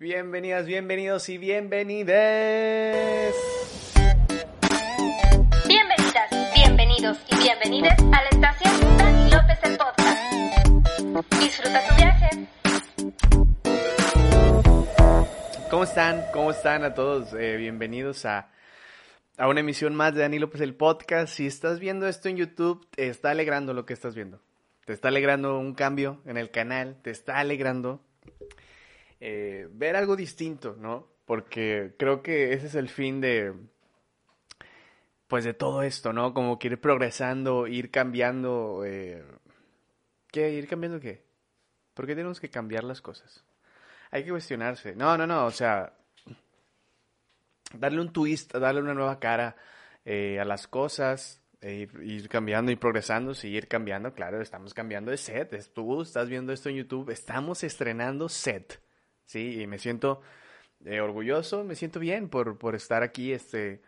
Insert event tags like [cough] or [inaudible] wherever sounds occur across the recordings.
Bienvenidas, bienvenidos y bienvenides. Bienvenidas, bienvenidos y bienvenides a la estación Dani López el Podcast. Disfruta tu viaje. ¿Cómo están? ¿Cómo están a todos? Eh, bienvenidos a, a una emisión más de Dani López el Podcast. Si estás viendo esto en YouTube, te está alegrando lo que estás viendo. Te está alegrando un cambio en el canal, te está alegrando eh, ver algo distinto, ¿no? Porque creo que ese es el fin de, pues de todo esto, ¿no? Como que ir progresando, ir cambiando, eh, ¿qué? ¿Ir cambiando qué? ¿Por qué tenemos que cambiar las cosas? Hay que cuestionarse. No, no, no, o sea, darle un twist, darle una nueva cara eh, a las cosas, e ir, ir, cambiando, ir progresando, seguir cambiando. Claro, estamos cambiando de set. Tú estás viendo esto en YouTube, estamos estrenando set. Sí, y me siento eh, orgulloso, me siento bien por, por estar aquí este,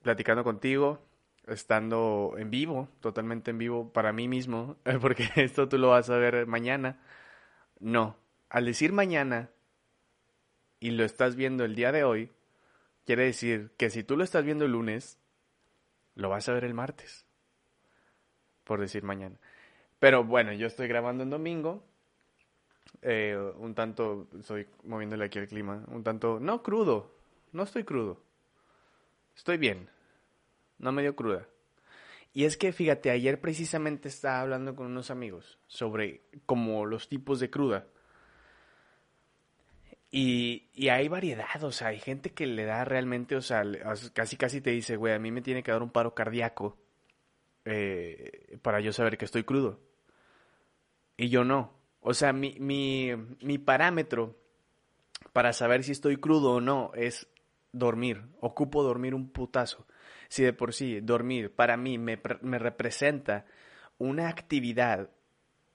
platicando contigo, estando en vivo, totalmente en vivo para mí mismo, [laughs] porque esto tú lo vas a ver mañana. No, al decir mañana y lo estás viendo el día de hoy, quiere decir que si tú lo estás viendo el lunes, lo vas a ver el martes, por decir mañana. Pero bueno, yo estoy grabando en domingo, eh, un tanto, estoy moviéndole aquí el clima, un tanto, no crudo, no estoy crudo, estoy bien, no medio cruda. Y es que fíjate, ayer precisamente estaba hablando con unos amigos sobre como los tipos de cruda. Y, y, hay variedad, o sea, hay gente que le da realmente, o sea, casi casi te dice, güey, a mí me tiene que dar un paro cardíaco eh, para yo saber que estoy crudo. Y yo no. O sea, mi, mi, mi parámetro para saber si estoy crudo o no es dormir. Ocupo dormir un putazo. Si de por sí dormir para mí me, me representa una actividad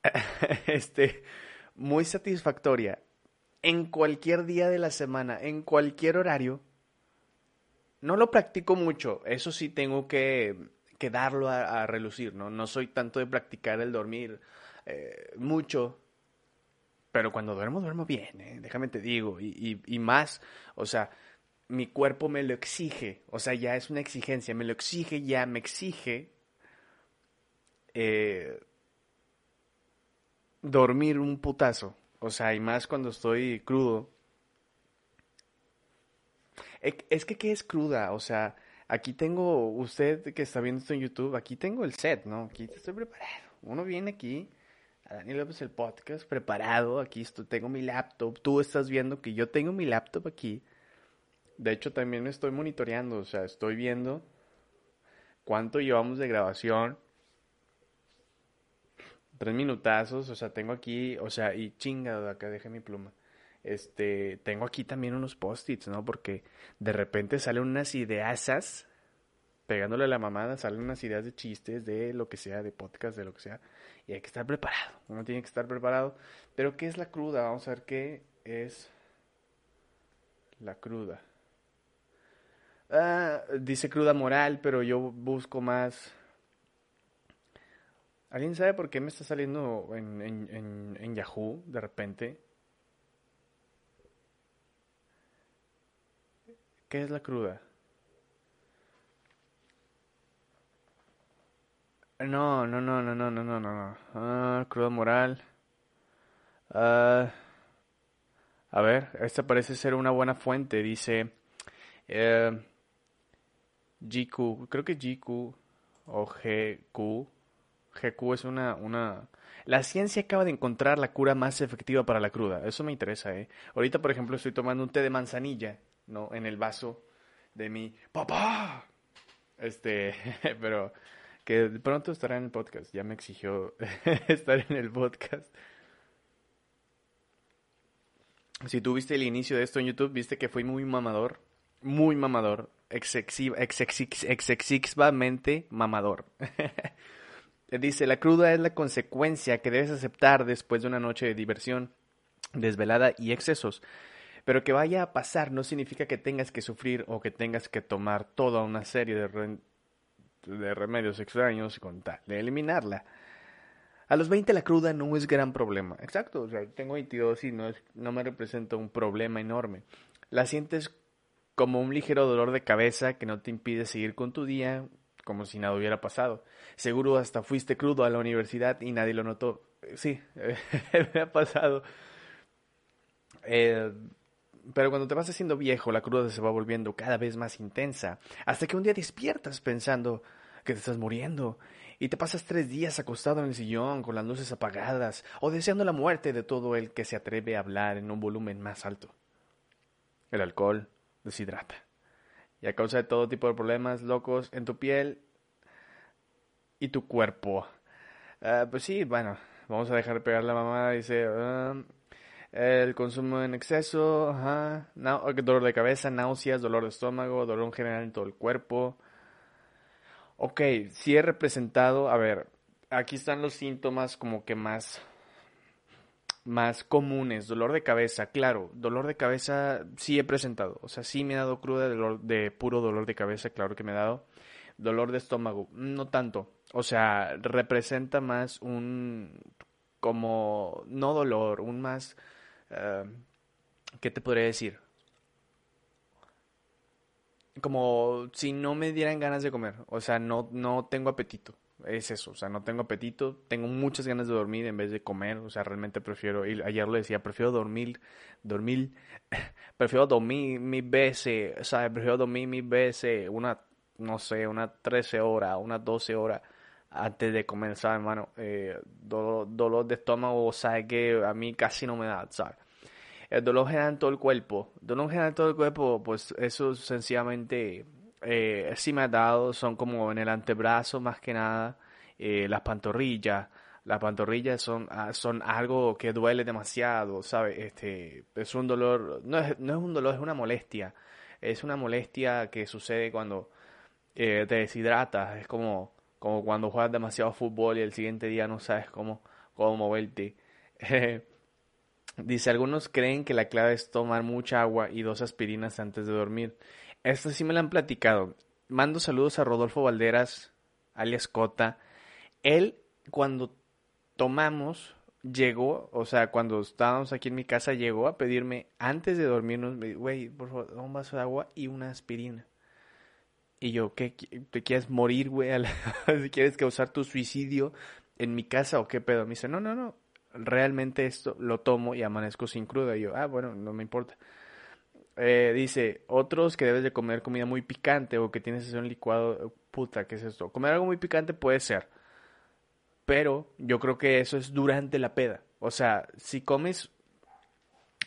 [laughs] este, muy satisfactoria en cualquier día de la semana, en cualquier horario, no lo practico mucho. Eso sí tengo que, que darlo a, a, relucir, ¿no? No soy tanto de practicar el dormir eh, mucho. Pero cuando duermo, duermo bien, ¿eh? déjame te digo. Y, y, más, o sea, mi cuerpo me lo exige. O sea, ya es una exigencia. Me lo exige, ya me exige eh, dormir un putazo. O sea, y más cuando estoy crudo. Es que, ¿qué es cruda? O sea, aquí tengo, usted que está viendo esto en YouTube, aquí tengo el set, ¿no? Aquí estoy preparado. Uno viene aquí, a Daniel López el podcast, preparado. Aquí estoy, tengo mi laptop. Tú estás viendo que yo tengo mi laptop aquí. De hecho, también me estoy monitoreando. O sea, estoy viendo cuánto llevamos de grabación. Tres minutazos. O sea, tengo aquí, o sea, y chinga, acá dejé mi pluma. Este, tengo aquí también unos post-its, ¿no? Porque de repente salen unas ideasas, pegándole a la mamada, salen unas ideas de chistes, de lo que sea, de podcast, de lo que sea. Y hay que estar preparado. Uno tiene que estar preparado. Pero, ¿qué es la cruda? Vamos a ver qué es la cruda. Ah, dice cruda moral, pero yo busco más. ¿Alguien sabe por qué me está saliendo en, en, en, en Yahoo de repente? ¿Qué es la cruda? No, no, no, no, no, no, no, no. Ah, cruda moral. Ah, a ver, esta parece ser una buena fuente. Dice eh, GQ, creo que GQ o GQ. GQ es una, una... La ciencia acaba de encontrar la cura más efectiva para la cruda. Eso me interesa, ¿eh? Ahorita, por ejemplo, estoy tomando un té de manzanilla, ¿no? En el vaso de mi papá. Este, [laughs] pero que pronto estará en el podcast. Ya me exigió [laughs] estar en el podcast. Si tú viste el inicio de esto en YouTube, viste que fui muy mamador. Muy mamador. Excesivamente mamador. [laughs] Dice, la cruda es la consecuencia que debes aceptar después de una noche de diversión, desvelada y excesos. Pero que vaya a pasar no significa que tengas que sufrir o que tengas que tomar toda una serie de, de remedios extraños con tal de eliminarla. A los 20 la cruda no es gran problema. Exacto, o sea, tengo 22 y no, no me representa un problema enorme. La sientes como un ligero dolor de cabeza que no te impide seguir con tu día como si nada hubiera pasado. Seguro hasta fuiste crudo a la universidad y nadie lo notó. Sí, [laughs] me ha pasado. Eh, pero cuando te vas haciendo viejo, la cruda se va volviendo cada vez más intensa, hasta que un día despiertas pensando que te estás muriendo y te pasas tres días acostado en el sillón con las luces apagadas o deseando la muerte de todo el que se atreve a hablar en un volumen más alto. El alcohol deshidrata y a causa de todo tipo de problemas locos en tu piel y tu cuerpo. Ah, pues sí, bueno, vamos a dejar de pegar la mamá, dice... Ah, el consumo en exceso, dolor de cabeza, náuseas, dolor de estómago, dolor en general en todo el cuerpo. Ok, si he representado, a ver, aquí están los síntomas como que más más comunes, dolor de cabeza, claro, dolor de cabeza sí he presentado, o sea, sí me he dado cruda de, de puro dolor de cabeza, claro que me he dado. Dolor de estómago, no tanto, o sea, representa más un como no dolor, un más uh, ¿qué te podría decir? Como si no me dieran ganas de comer, o sea, no no tengo apetito es eso, o sea, no tengo apetito, tengo muchas ganas de dormir en vez de comer, o sea, realmente prefiero, y ayer lo decía, prefiero dormir, dormir, [laughs] prefiero dormir mil veces, o sea, prefiero dormir mil veces, una, no sé, una 13 horas, una 12 horas antes de comenzar, hermano, eh, dolor, dolor, de estómago, ¿sabes que A mí casi no me da, ¿sabes? El dolor general en todo el cuerpo, dolor general en todo el cuerpo, pues eso sencillamente eh, sí me ha dado son como en el antebrazo más que nada, eh, las pantorrillas. Las pantorrillas son, ah, son algo que duele demasiado, ¿sabes? Este, es un dolor, no es, no es un dolor, es una molestia. Es una molestia que sucede cuando eh, te deshidratas. Es como, como cuando juegas demasiado fútbol y el siguiente día no sabes cómo, cómo moverte. [laughs] Dice, algunos creen que la clave es tomar mucha agua y dos aspirinas antes de dormir. Esta sí me la han platicado. Mando saludos a Rodolfo Valderas, alias Cota. Él, cuando tomamos, llegó, o sea, cuando estábamos aquí en mi casa, llegó a pedirme, antes de dormirnos, güey, por favor, un vaso de agua y una aspirina. Y yo, ¿qué? ¿Te quieres morir, güey? [laughs] ¿Quieres causar tu suicidio en mi casa o qué pedo? Me dice, no, no, no, realmente esto lo tomo y amanezco sin cruda. Y yo, ah, bueno, no me importa. Eh, dice, otros que debes de comer comida muy picante o que tienes un licuado, puta, ¿qué es esto? Comer algo muy picante puede ser, pero yo creo que eso es durante la peda. O sea, si comes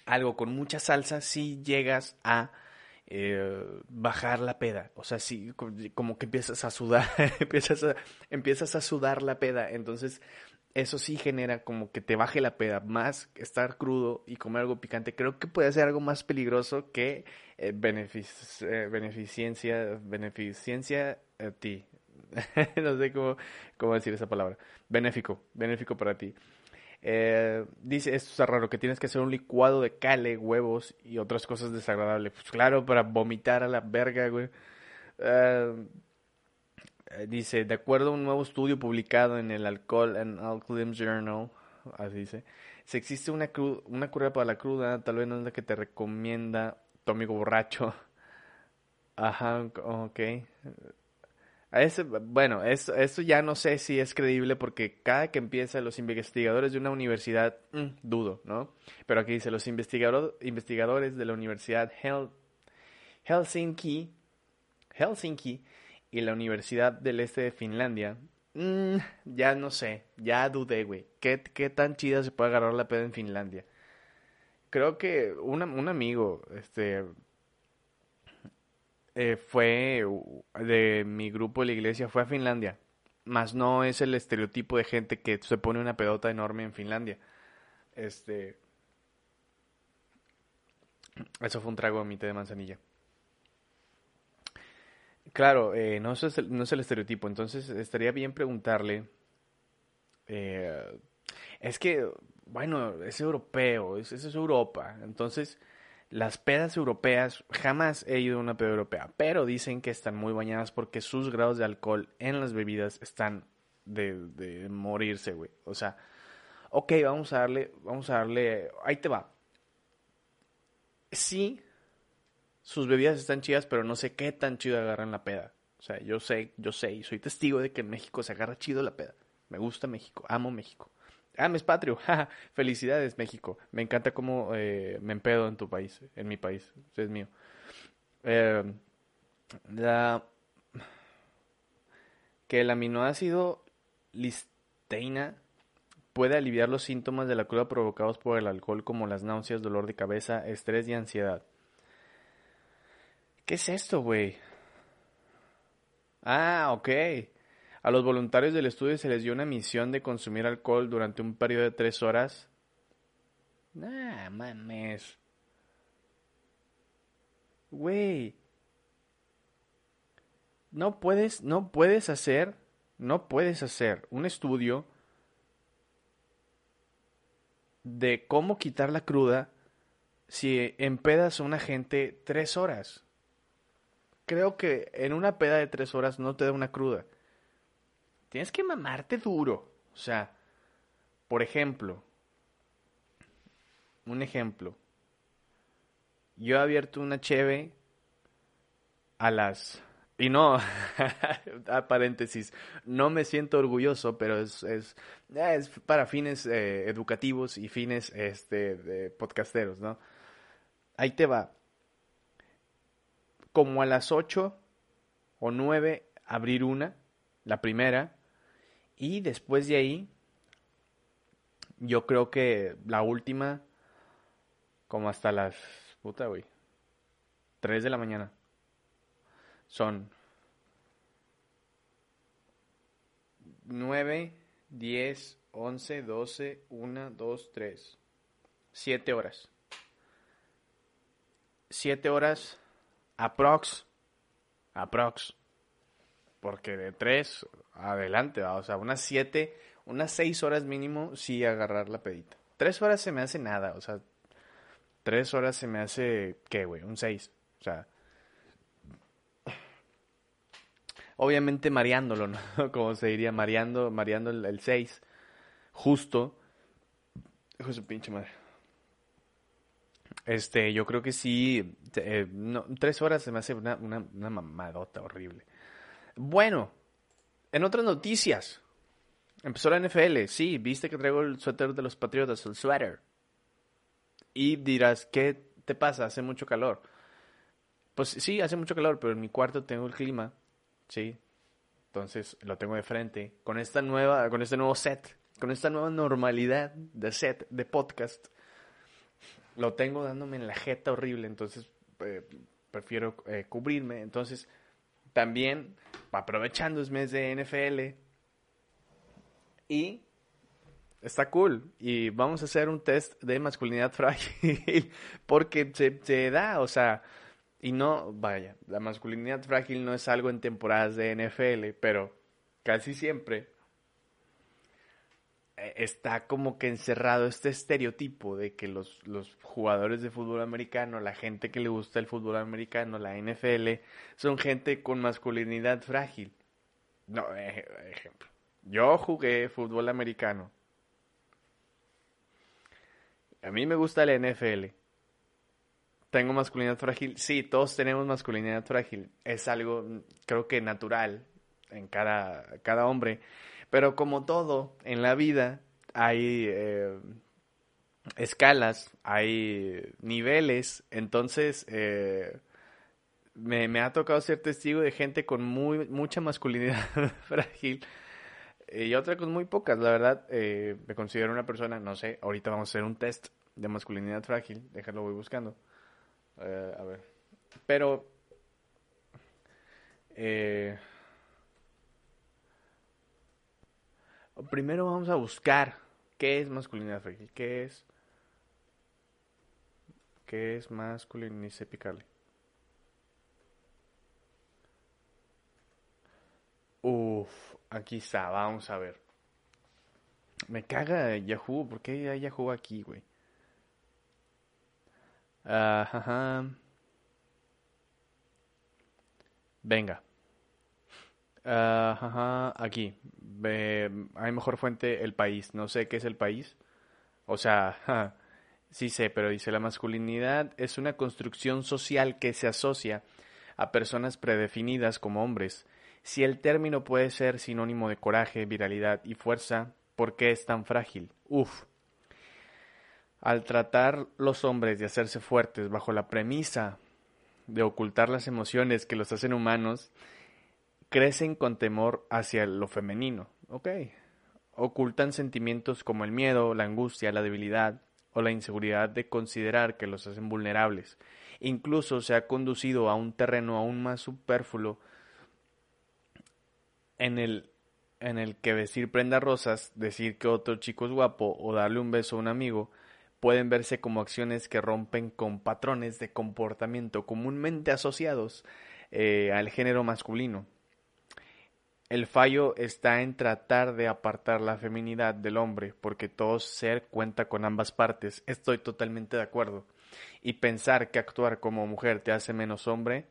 algo con mucha salsa, sí llegas a eh, bajar la peda. O sea, sí, como que empiezas a sudar, [laughs] empiezas, a, empiezas a sudar la peda. Entonces, eso sí genera como que te baje la peda, más estar crudo y comer algo picante. Creo que puede ser algo más peligroso que eh, eh beneficencia, beneficencia a ti. [laughs] no sé cómo, cómo decir esa palabra. Benéfico, benéfico para ti. Eh, dice, esto es raro, que tienes que hacer un licuado de cale, huevos y otras cosas desagradables. Pues claro, para vomitar a la verga, güey. Uh, dice, de acuerdo a un nuevo estudio publicado en el Alcohol and Alcoholism Journal, así dice, si existe una, una cura para la cruda, tal vez no es la que te recomienda tu amigo borracho. [laughs] Ajá, ok. Ese, bueno, eso ya no sé si es creíble porque cada que empieza los investigadores de una universidad, mm, dudo, ¿no? Pero aquí dice, los investigador, investigadores de la Universidad Hel Helsinki, Helsinki y la Universidad del Este de Finlandia, mm, ya no sé, ya dudé, güey. ¿Qué, ¿Qué, tan chida se puede agarrar la peda en Finlandia? Creo que un amigo, este, eh, fue de mi grupo de la iglesia, fue a Finlandia. Más no es el estereotipo de gente que se pone una pedota enorme en Finlandia. Este. Eso fue un trago de mi té de manzanilla. Claro, eh, no, es el, no es el estereotipo, entonces estaría bien preguntarle, eh, es que, bueno, es europeo, es, es Europa, entonces las pedas europeas, jamás he ido a una peda europea, pero dicen que están muy bañadas porque sus grados de alcohol en las bebidas están de, de morirse, güey. O sea, ok, vamos a darle, vamos a darle, ahí te va. Sí, sus bebidas están chidas, pero no sé qué tan chido agarran la peda. O sea, yo sé, yo sé, y soy testigo de que en México se agarra chido la peda. Me gusta México, amo México. Ah, me es patrio. [laughs] Felicidades, México. Me encanta cómo eh, me empedo en tu país, en mi país. Es mío. Eh, la... Que el aminoácido listeína puede aliviar los síntomas de la cruda provocados por el alcohol como las náuseas, dolor de cabeza, estrés y ansiedad. ¿Qué es esto, güey? Ah, ok. A los voluntarios del estudio se les dio una misión de consumir alcohol durante un periodo de tres horas. Nah, mames. Güey. No puedes, no puedes hacer, no puedes hacer un estudio de cómo quitar la cruda si empedas a una gente tres horas. Creo que en una peda de tres horas no te da una cruda. Tienes que mamarte duro. O sea, por ejemplo, un ejemplo. Yo he abierto una cheve a las... Y no, [laughs] a paréntesis, no me siento orgulloso, pero es, es, es para fines eh, educativos y fines este, de podcasteros, ¿no? Ahí te va. Como a las 8 o 9 abrir una, la primera, y después de ahí, yo creo que la última, como hasta las, puta, güey, 3 de la mañana, son 9, 10, 11, 12, 1, 2, 3, 7 horas. 7 horas aprox, aprox, porque de 3 adelante, ¿va? o sea, unas 7, unas 6 horas mínimo sí agarrar la pedita. 3 horas se me hace nada, o sea, 3 horas se me hace, ¿qué, güey? Un 6, o sea, obviamente mareándolo, ¿no? [laughs] Como se diría, mareando, mareando el 6, justo, hijo de pinche madre. Este, yo creo que sí, eh, no, tres horas se me hace una, una, una mamadota horrible. Bueno, en otras noticias, empezó la NFL. Sí, viste que traigo el suéter de los Patriotas, el suéter. Y dirás, ¿qué te pasa? Hace mucho calor. Pues sí, hace mucho calor, pero en mi cuarto tengo el clima, sí. Entonces lo tengo de frente con esta nueva, con este nuevo set, con esta nueva normalidad de set de podcast. Lo tengo dándome en la jeta horrible, entonces eh, prefiero eh, cubrirme. Entonces también aprovechando es mes de NFL. Y está cool. Y vamos a hacer un test de masculinidad [laughs] frágil. Porque se, se, da, o sea. Y no, vaya, la masculinidad frágil no es algo en temporadas de NFL, pero casi siempre está como que encerrado este estereotipo de que los, los, jugadores de fútbol americano, la gente que le gusta el fútbol americano, la NFL, son gente con masculinidad frágil. No, ejemplo. Yo jugué fútbol americano. A mí me gusta la NFL. ¿Tengo masculinidad frágil? Sí, todos tenemos masculinidad frágil. Es algo, creo que natural en cada, cada hombre. Pero como todo en la vida, hay eh, escalas, hay niveles. Entonces, eh, me, me, ha tocado ser testigo de gente con muy, mucha masculinidad [laughs] frágil y otra con muy pocas. La verdad, eh, me considero una persona, no sé, ahorita vamos a hacer un test de masculinidad frágil. Déjalo, voy buscando. Eh, a ver. Pero... Eh, primero vamos a buscar qué es masculinidad frágil. ¿Qué es? ¿Qué es masculinidad picarle? Uf, aquí está, vamos a ver. Me caga Yahoo, ¿por qué hay Yahoo aquí, güey? Ajá. Venga. Ah, ajá, aquí. Hay mejor fuente el país. No sé qué es el país. O sea, ja, sí sé, pero dice la masculinidad es una construcción social que se asocia a personas predefinidas como hombres. Si el término puede ser sinónimo de coraje, viralidad y fuerza, ¿por qué es tan frágil? Uf. Al tratar los hombres de hacerse fuertes bajo la premisa de ocultar las emociones que los hacen humanos, crecen con temor hacia lo femenino. Ok. Ocultan sentimientos como el miedo, la angustia, la debilidad o la inseguridad de considerar que los hacen vulnerables. Incluso se ha conducido a un terreno aún más superfluo en el, en el que vestir prendas rosas, decir que otro chico es guapo o darle un beso a un amigo pueden verse como acciones que rompen con patrones de comportamiento comúnmente asociados eh, al género masculino. El fallo está en tratar de apartar la feminidad del hombre, porque todo ser cuenta con ambas partes. Estoy totalmente de acuerdo. Y pensar que actuar como mujer te hace menos hombre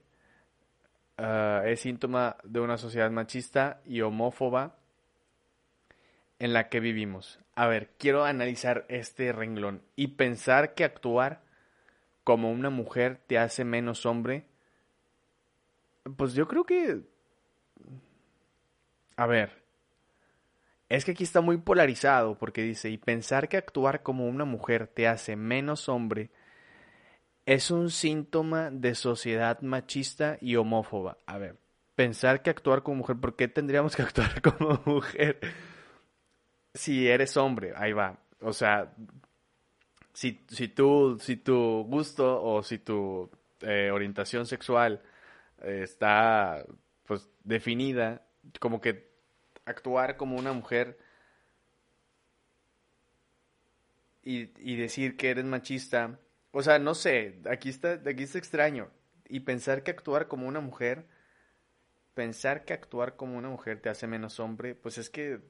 ah, es síntoma de una sociedad machista y homófoba en la que vivimos. A ver, quiero analizar este renglón y pensar que actuar como una mujer te hace menos hombre. Pues yo creo que... A ver. Es que aquí está muy polarizado porque dice, y pensar que actuar como una mujer te hace menos hombre es un síntoma de sociedad machista y homófoba. A ver, pensar que actuar como mujer, ¿por qué tendríamos que [laughs] actuar como mujer? si eres hombre, ahí va. O sea, si, si, tú, si tu gusto o si tu eh, orientación sexual está pues definida, como que actuar como una mujer y, y decir que eres machista, o sea, no sé, aquí está, aquí está extraño. Y pensar que actuar como una mujer, pensar que actuar como una mujer te hace menos hombre, pues es que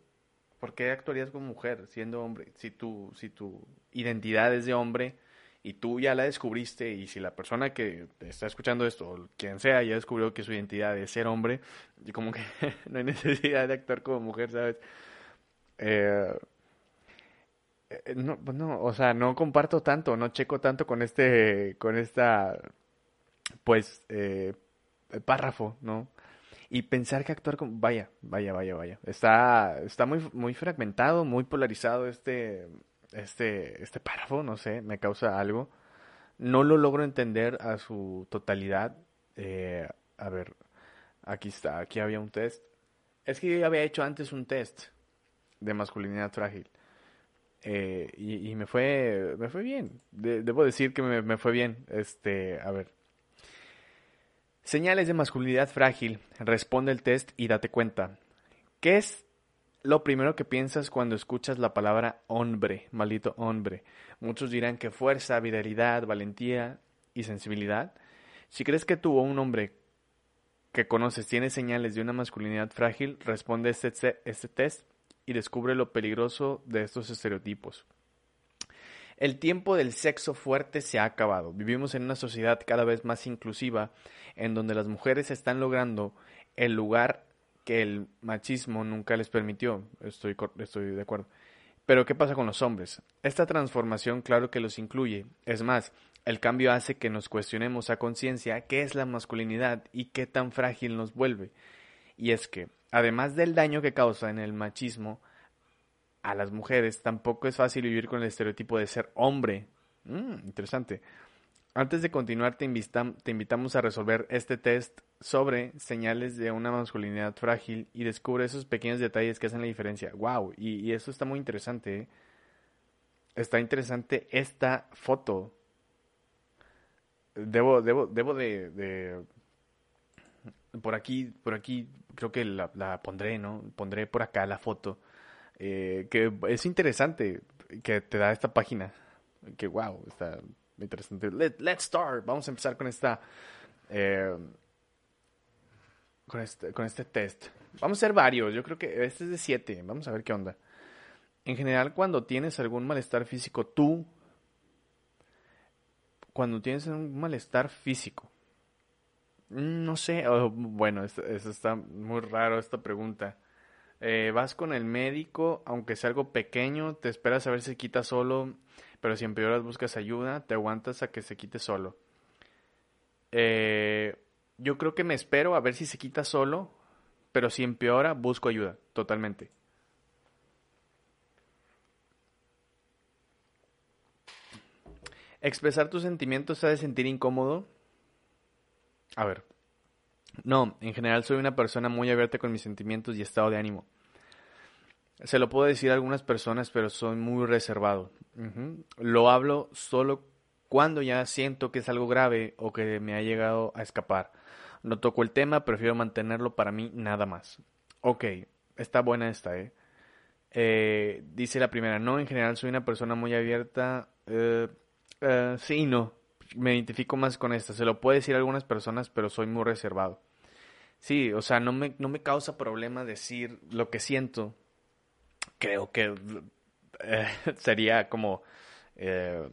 ¿Por qué actuarías como mujer siendo hombre? Si tu, si tu identidad es de hombre y tú ya la descubriste y si la persona que está escuchando esto, o quien sea, ya descubrió que su identidad es ser hombre, y como que [laughs] no hay necesidad de actuar como mujer, ¿sabes? Eh, eh, no, pues no, o sea, no comparto tanto, no checo tanto con este, con esta, pues, eh, párrafo, ¿no? Y pensar que actuar como... Vaya, vaya, vaya, vaya. Está, está muy, muy fragmentado, muy polarizado este, este, este párrafo, no sé, me causa algo. No lo logro entender a su totalidad. Eh, a ver, aquí está, aquí había un test. Es que yo había hecho antes un test de masculinidad frágil. Eh, y, y, me fue, me fue bien. De, debo decir que me, me fue bien. Este, a ver, Señales de masculinidad frágil. Responde el test y date cuenta. ¿Qué es lo primero que piensas cuando escuchas la palabra hombre, maldito hombre? Muchos dirán que fuerza, viralidad, valentía y sensibilidad. Si crees que tú o un hombre que conoces tiene señales de una masculinidad frágil, responde este, este test y descubre lo peligroso de estos estereotipos. El tiempo del sexo fuerte se ha acabado. Vivimos en una sociedad cada vez más inclusiva, en donde las mujeres están logrando el lugar que el machismo nunca les permitió. Estoy, estoy de acuerdo. Pero ¿qué pasa con los hombres? Esta transformación claro que los incluye. Es más, el cambio hace que nos cuestionemos a conciencia qué es la masculinidad y qué tan frágil nos vuelve. Y es que, además del daño que causa en el machismo, a las mujeres, tampoco es fácil vivir con el estereotipo de ser hombre. Mm, interesante. Antes de continuar, te, te, invitamos a resolver este test sobre señales de una masculinidad frágil y descubre esos pequeños detalles que hacen la diferencia. ¡Wow! Y, eso está muy interesante. ¿eh? Está interesante esta foto. Debo, debo, debo de, de por aquí, por aquí, creo que la, la pondré, ¿no? Pondré por acá la foto eh, que es interesante que te da esta página. Que wow, está interesante. Let, let's start. Vamos a empezar con esta. Eh, con, este, con este test. Vamos a hacer varios. Yo creo que este es de 7. Vamos a ver qué onda. En general, cuando tienes algún malestar físico, tú. Cuando tienes un malestar físico, no sé, bueno, eso, está muy raro esta pregunta. Eh, vas con el médico, aunque sea algo pequeño, te esperas a ver si quita solo, pero si empeoras buscas ayuda, te aguantas a que se quite solo. Eh, yo creo que me espero a ver si se quita solo, pero si empeora, busco ayuda, totalmente. Expresar tus sentimientos te hace sentir incómodo. A ver. No, en general soy una persona muy abierta con mis sentimientos y estado de ánimo. Se lo puedo decir a algunas personas, pero soy muy reservado. Lo hablo solo cuando ya siento que es algo grave o que me ha llegado a escapar. No toco el tema, prefiero mantenerlo para mí nada más. Ok, está buena esta, ¿eh? eh dice la primera, no, en general soy una persona muy abierta. Eh, eh, sí no. Me identifico más con esta. Se lo puedo decir a algunas personas, pero soy muy reservado. Sí, o sea, no me, no me causa problema decir lo que siento. Creo que eh, [laughs] sería como eh,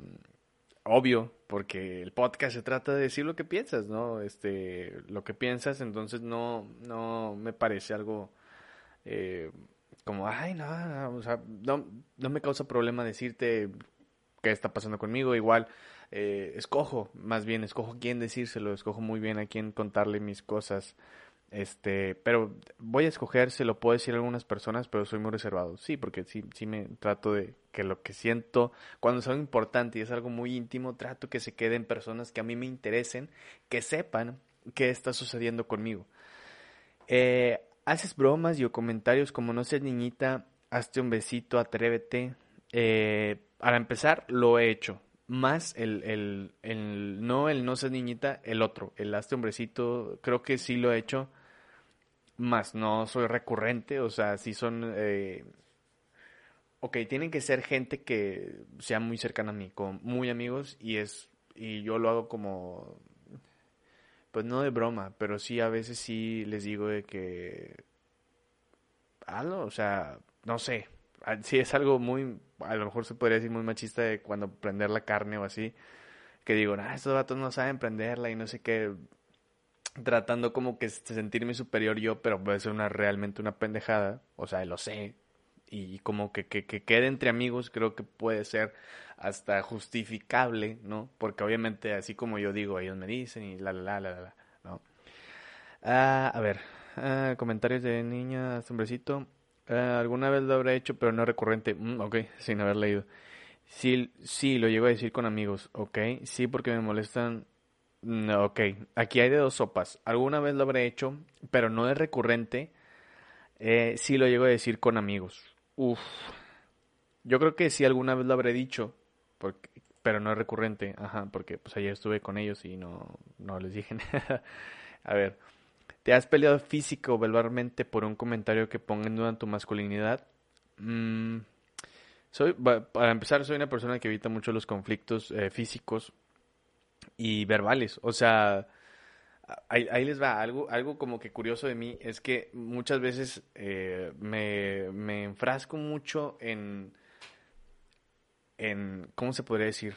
obvio, porque el podcast se trata de decir lo que piensas, ¿no? Este, lo que piensas, entonces no, no me parece algo como, ay, no, o sea, no, no me causa problema decirte qué está pasando conmigo. Igual eh, escojo, más bien escojo quién decírselo, escojo muy bien a quién contarle mis cosas. Este, pero voy a escoger, se lo puedo decir a algunas personas, pero soy muy reservado. Sí, porque sí, sí me trato de que lo que siento, cuando es algo importante y es algo muy íntimo, trato que se queden personas que a mí me interesen, que sepan qué está sucediendo conmigo. Eh, haces bromas y o comentarios como no seas niñita, hazte un besito, atrévete. Eh, para empezar, lo he hecho. Más el, el, el, no el no ser niñita, el otro, el hazte hombrecito, creo que sí lo he hecho. Más no soy recurrente, o sea, sí son... Eh, ok, tienen que ser gente que sea muy cercana a mí, como muy amigos, y es y yo lo hago como pues no de broma, pero sí a veces sí les digo de que algo, o sea, no sé, Ah, sí es algo muy, a lo mejor se podría decir muy machista de cuando prender la carne o así, que digo, ah, estos vatos no saben prenderla y no sé qué, tratando como que sentirme superior yo, pero puede ser una realmente una pendejada, o sea, lo sé, y como que, que, que quede entre amigos creo que puede ser hasta justificable, ¿no? Porque obviamente así como yo digo, ellos me dicen y la, la, la, la, la, ¿no? Ah, a ver, ah, comentarios de niña, hombrecito. Eh, alguna vez lo habré hecho, pero no recurrente. Mm, ok, sin haber leído. Sí, sí, lo llego a decir con amigos. Ok, sí, porque me molestan. Mm, ok, aquí hay de dos sopas. Alguna vez lo habré hecho, pero no es recurrente. Eh, sí lo llego a decir con amigos. Uf. Yo creo que sí alguna vez lo habré dicho, porque, pero no es recurrente. Ajá, porque pues ayer estuve con ellos y no, no les dije [laughs] nada. a ver. ¿Te has peleado físico o verbalmente por un comentario que ponga en duda tu masculinidad? Mm, soy, para empezar, soy una persona que evita mucho los conflictos eh, físicos y verbales. O sea, ahí, les va algo, algo como que curioso de mí es que muchas veces eh, me, me enfrasco mucho en, en, ¿cómo se podría decir?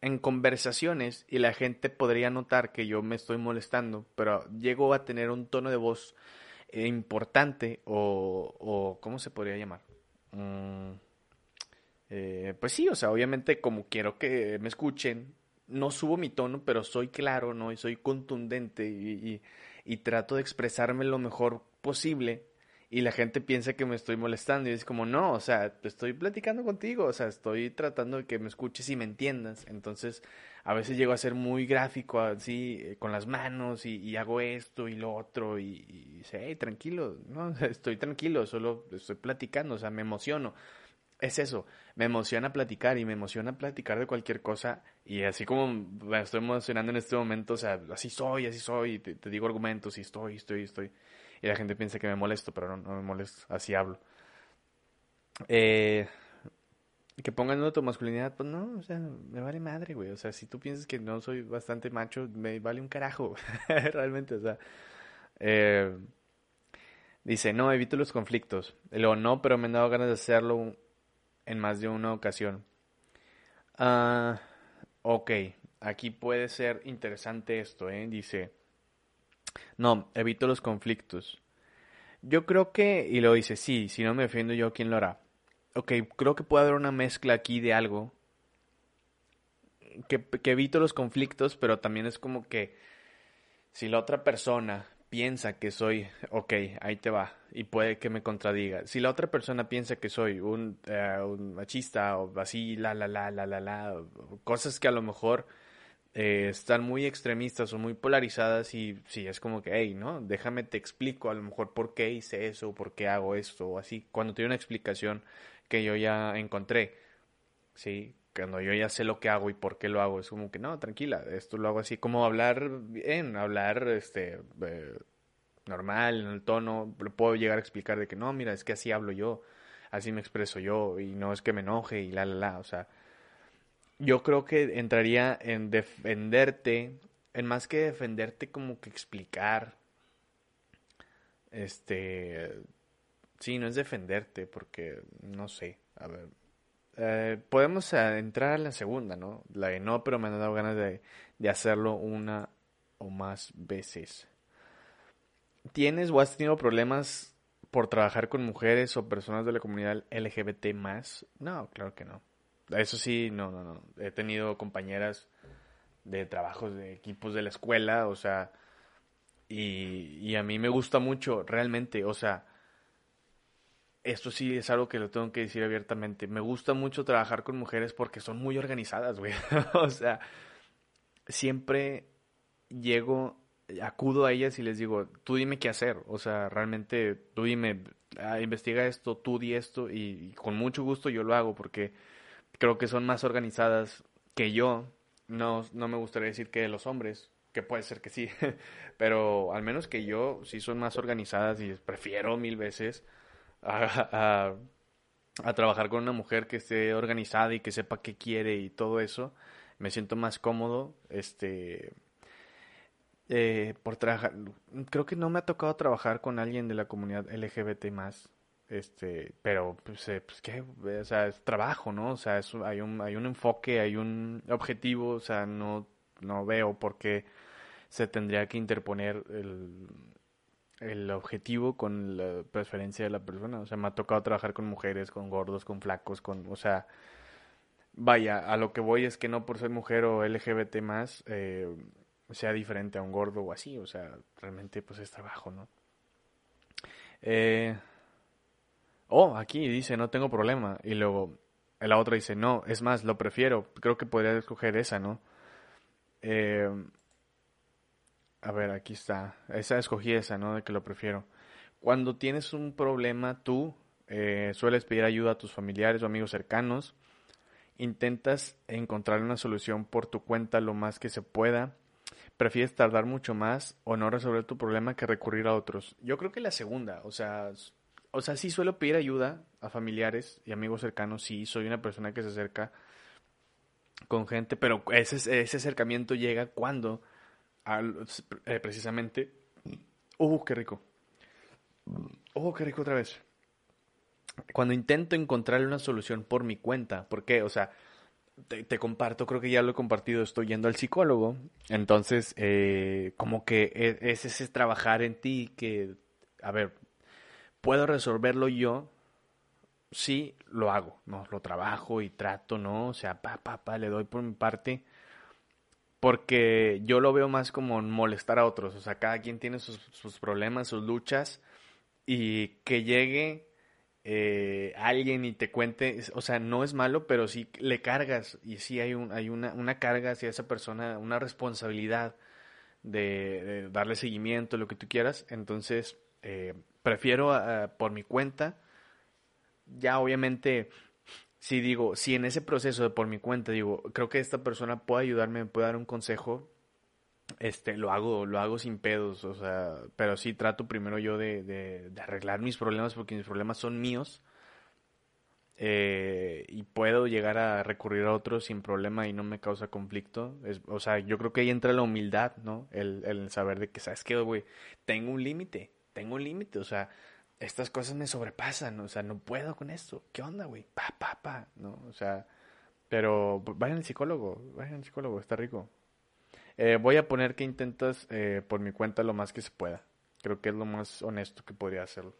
en conversaciones y la gente podría notar que yo me estoy molestando, pero llego a tener un tono de voz eh, importante o, o, ¿cómo se podría llamar? Mm, eh, pues sí, o sea, obviamente como quiero que me escuchen, no subo mi tono, pero soy claro, ¿no? Y soy contundente y, y trato de expresarme lo mejor posible y la gente piensa que me estoy molestando y es como, no, o sea, estoy platicando contigo, o sea, estoy tratando de que me escuches y me entiendas. Entonces, a veces llego a ser muy gráfico así, eh, con las manos y, hago esto y lo otro y, y dice, hey, tranquilo, no, [laughs] estoy tranquilo, solo estoy platicando, o sea, me emociono. Es eso, me emociona platicar y me emociona platicar de cualquier cosa y así como me estoy emocionando en este momento, o sea, así soy, así soy, te, te digo argumentos y estoy, estoy, estoy y la gente piensa que me molesto, pero no, me molesto, así hablo. Eh, que pongan tu masculinidad, pues no, o sea, me vale madre, güey. O sea, si tú piensas que no soy bastante macho, me vale un carajo, [laughs] realmente, o sea. Eh, dice, no, evito los conflictos. Luego, no, pero me han dado ganas de hacerlo en más de una ocasión. Ah, ok, aquí puede ser interesante esto, ¿eh? Dice, no, evito los conflictos. Yo creo que, y lo dice, sí, si no me defiendo yo, ¿quién lo hará? Ok, creo que puede haber una mezcla aquí de algo que evito los conflictos, pero también es como que si la otra persona piensa que soy, ok, ahí te va, y puede que me contradiga. Si la otra persona piensa que soy un, eh, un machista o así, la, la, la, la, la, la, cosas que a lo mejor eh, están muy extremistas o muy polarizadas y sí, es como que, hey, ¿no? Déjame te explico a lo mejor por qué hice eso, por qué hago esto, o así, cuando tiene una explicación que yo ya encontré, ¿sí? Cuando yo ya sé lo que hago y por qué lo hago, es como que, no, tranquila, esto lo hago así, como hablar bien, hablar, este, eh, normal, en el tono, puedo llegar a explicar de que, no, mira, es que así hablo yo, así me expreso yo, y no es que me enoje y la, la, la, o sea, yo creo que entraría en defenderte, en más que defenderte, como que explicar, este, sí, no es defenderte, porque, no sé, a ver, eh, podemos entrar a la segunda, ¿no? La de no, pero me han dado ganas de, de hacerlo una o más veces. ¿Tienes o has tenido problemas por trabajar con mujeres o personas de la comunidad LGBT más? No, claro que no. Eso sí, no, no, no. He tenido compañeras de trabajos de equipos de la escuela, o sea, y a mí me gusta mucho, realmente, o sea, esto sí es algo que lo tengo que decir abiertamente. Me gusta mucho trabajar con mujeres porque son muy organizadas, güey. [laughs] o sea, siempre llego, acudo a ellas y les digo, tú dime qué hacer. O sea, realmente tú dime, ah, investiga esto, tú di esto y, y, con mucho gusto yo lo hago porque creo que son más organizadas que yo. No, no me gustaría decir que los hombres, que puede ser que sí, [laughs] pero al menos que yo sí son más organizadas y prefiero mil veces a, trabajar con una mujer que esté organizada y que sepa qué quiere y todo eso, me siento más cómodo, este, eh, por trabajar, creo que no me ha tocado trabajar con alguien de la comunidad LGBT más, este, pero pues, eh, pues qué, o sea, es trabajo, ¿no? O sea, es, hay un, hay un enfoque, hay un objetivo, o sea, no, no veo por qué se tendría que interponer el, el objetivo con la preferencia de la persona. O sea, me ha tocado trabajar con mujeres, con gordos, con flacos, con, o sea, vaya, a lo que voy es que no por ser mujer o LGBT más eh, sea diferente a un gordo o así. O sea, realmente pues es trabajo, ¿no? Eh, oh, aquí dice, no tengo problema. Y luego la otra dice, no, es más, lo prefiero. Creo que podría escoger esa, ¿no? Eh, a ver, aquí está. Esa escogí esa, ¿no? De que lo prefiero. Cuando tienes un problema, tú eh, sueles pedir ayuda a tus familiares o amigos cercanos. Intentas encontrar una solución por tu cuenta lo más que se pueda. Prefieres tardar mucho más o no resolver tu problema que recurrir a otros. Yo creo que la segunda, o sea, o sea, sí suelo pedir ayuda a familiares y amigos cercanos. Sí, soy una persona que se acerca con gente, pero ese, ese acercamiento llega cuando eh, precisamente. ¡Uh, qué rico! ¡Oh, qué rico otra vez! Cuando intento encontrarle una solución por mi cuenta, ¿por qué? O sea, te, comparto, creo que ya lo he compartido, estoy yendo al psicólogo, entonces, eh, como que es, es ese trabajar en ti que, a ver, puedo resolverlo yo, sí, lo hago, ¿no? Lo trabajo y trato, ¿no? O sea, pa, pa, pa, le doy por mi parte, porque yo lo veo más como molestar a otros, o sea, cada quien tiene sus, problemas, sus luchas, y que llegue eh, alguien y te cuente, o sea, no es malo, pero sí le cargas, y sí hay, un, hay una, una carga hacia esa persona, una responsabilidad de, darle seguimiento, lo que tú quieras, entonces eh, prefiero uh, por mi cuenta, ya obviamente si digo, si en ese proceso de por mi cuenta digo, creo que esta persona puede ayudarme, me puede dar un consejo, este, lo hago, lo hago sin pedos, o sea, pero sí trato primero yo de, de, de arreglar mis problemas porque mis problemas son míos eh, y puedo llegar a recurrir a otros sin problema y no me causa conflicto. Es, o sea, yo creo que ahí entra la humildad, ¿no? El, el saber de que, ¿sabes qué, güey? Tengo un límite, tengo un límite, o sea, estas cosas me sobrepasan, o sea, no puedo con esto. ¿Qué onda, güey? Pa, pa, pa, ¿no? O sea, Pero vayan al psicólogo, vayan al psicólogo, está rico. Eh, voy a poner que intentas eh, por mi cuenta lo más que se pueda. Creo que es lo más honesto que podría hacerlo.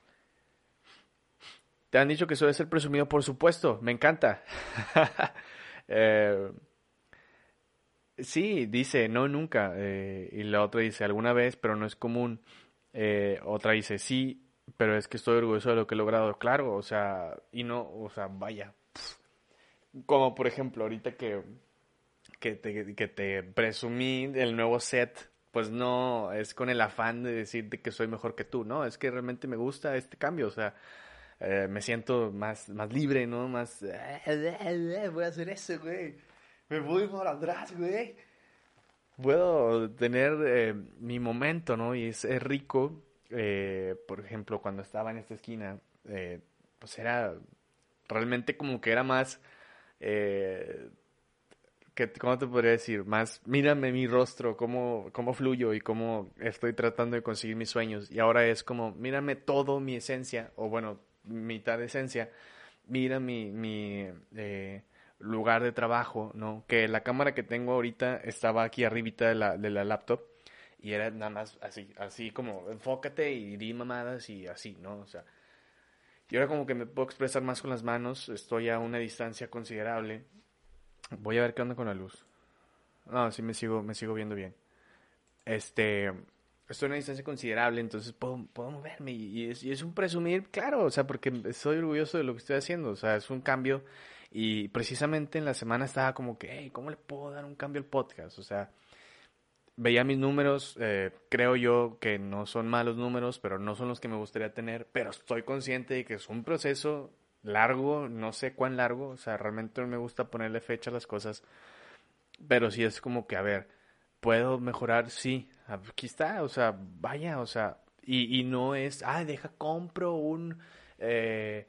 Te han dicho que suele ser presumido, por supuesto, me encanta. [laughs] eh, sí, dice, no, nunca. Y la otra dice, alguna vez, pero no es común. Otra dice, sí, pero es que estoy orgulloso de lo que he logrado. Claro, o sea, y no, o sea, vaya. Como por ejemplo, ahorita que, que, te, que te presumí el nuevo set, pues no es con el afán de decirte que soy mejor que tú, ¿no? Es que realmente me gusta este cambio, o sea, eh, me siento más, más libre, ¿no? Más, [laughs] voy a hacer eso, güey. Me voy para atrás, güey. Puedo tener eh, mi momento, ¿no? Y es, es rico. Eh, por ejemplo, cuando estaba en esta esquina, eh, pues era realmente como que era más eh, ¿cómo te podría decir? Más, mírame mi rostro, cómo, cómo fluyo y cómo estoy tratando de conseguir mis sueños. Y ahora es como, mírame todo mi esencia, o bueno, mitad de esencia, mira mi, mi eh, lugar de trabajo, ¿no? Que la cámara que tengo ahorita estaba aquí arribita de la, de la laptop y era nada más así, así como enfócate y di mamadas y así, ¿no? O sea, y ahora como que me puedo expresar más con las manos, estoy a una distancia considerable. Voy a ver qué onda con la luz. No, sí me sigo, me sigo viendo bien. Este, estoy a una distancia considerable, entonces puedo, puedo moverme y es, y es un presumir, claro, o sea, porque estoy orgulloso de lo que estoy haciendo, o sea, es un cambio y precisamente en la semana estaba como que, hey, ¿cómo le puedo dar un cambio al podcast? O sea, veía mis números, eh, creo yo que no son malos números, pero no son los que me gustaría tener, pero estoy consciente de que es un proceso largo, no sé cuán largo, o sea, realmente no me gusta ponerle fecha a las cosas, pero sí es como que, a ver, ¿puedo mejorar? Sí, aquí está, o sea, vaya, o sea, y, y no es, ah, deja, compro un, eh,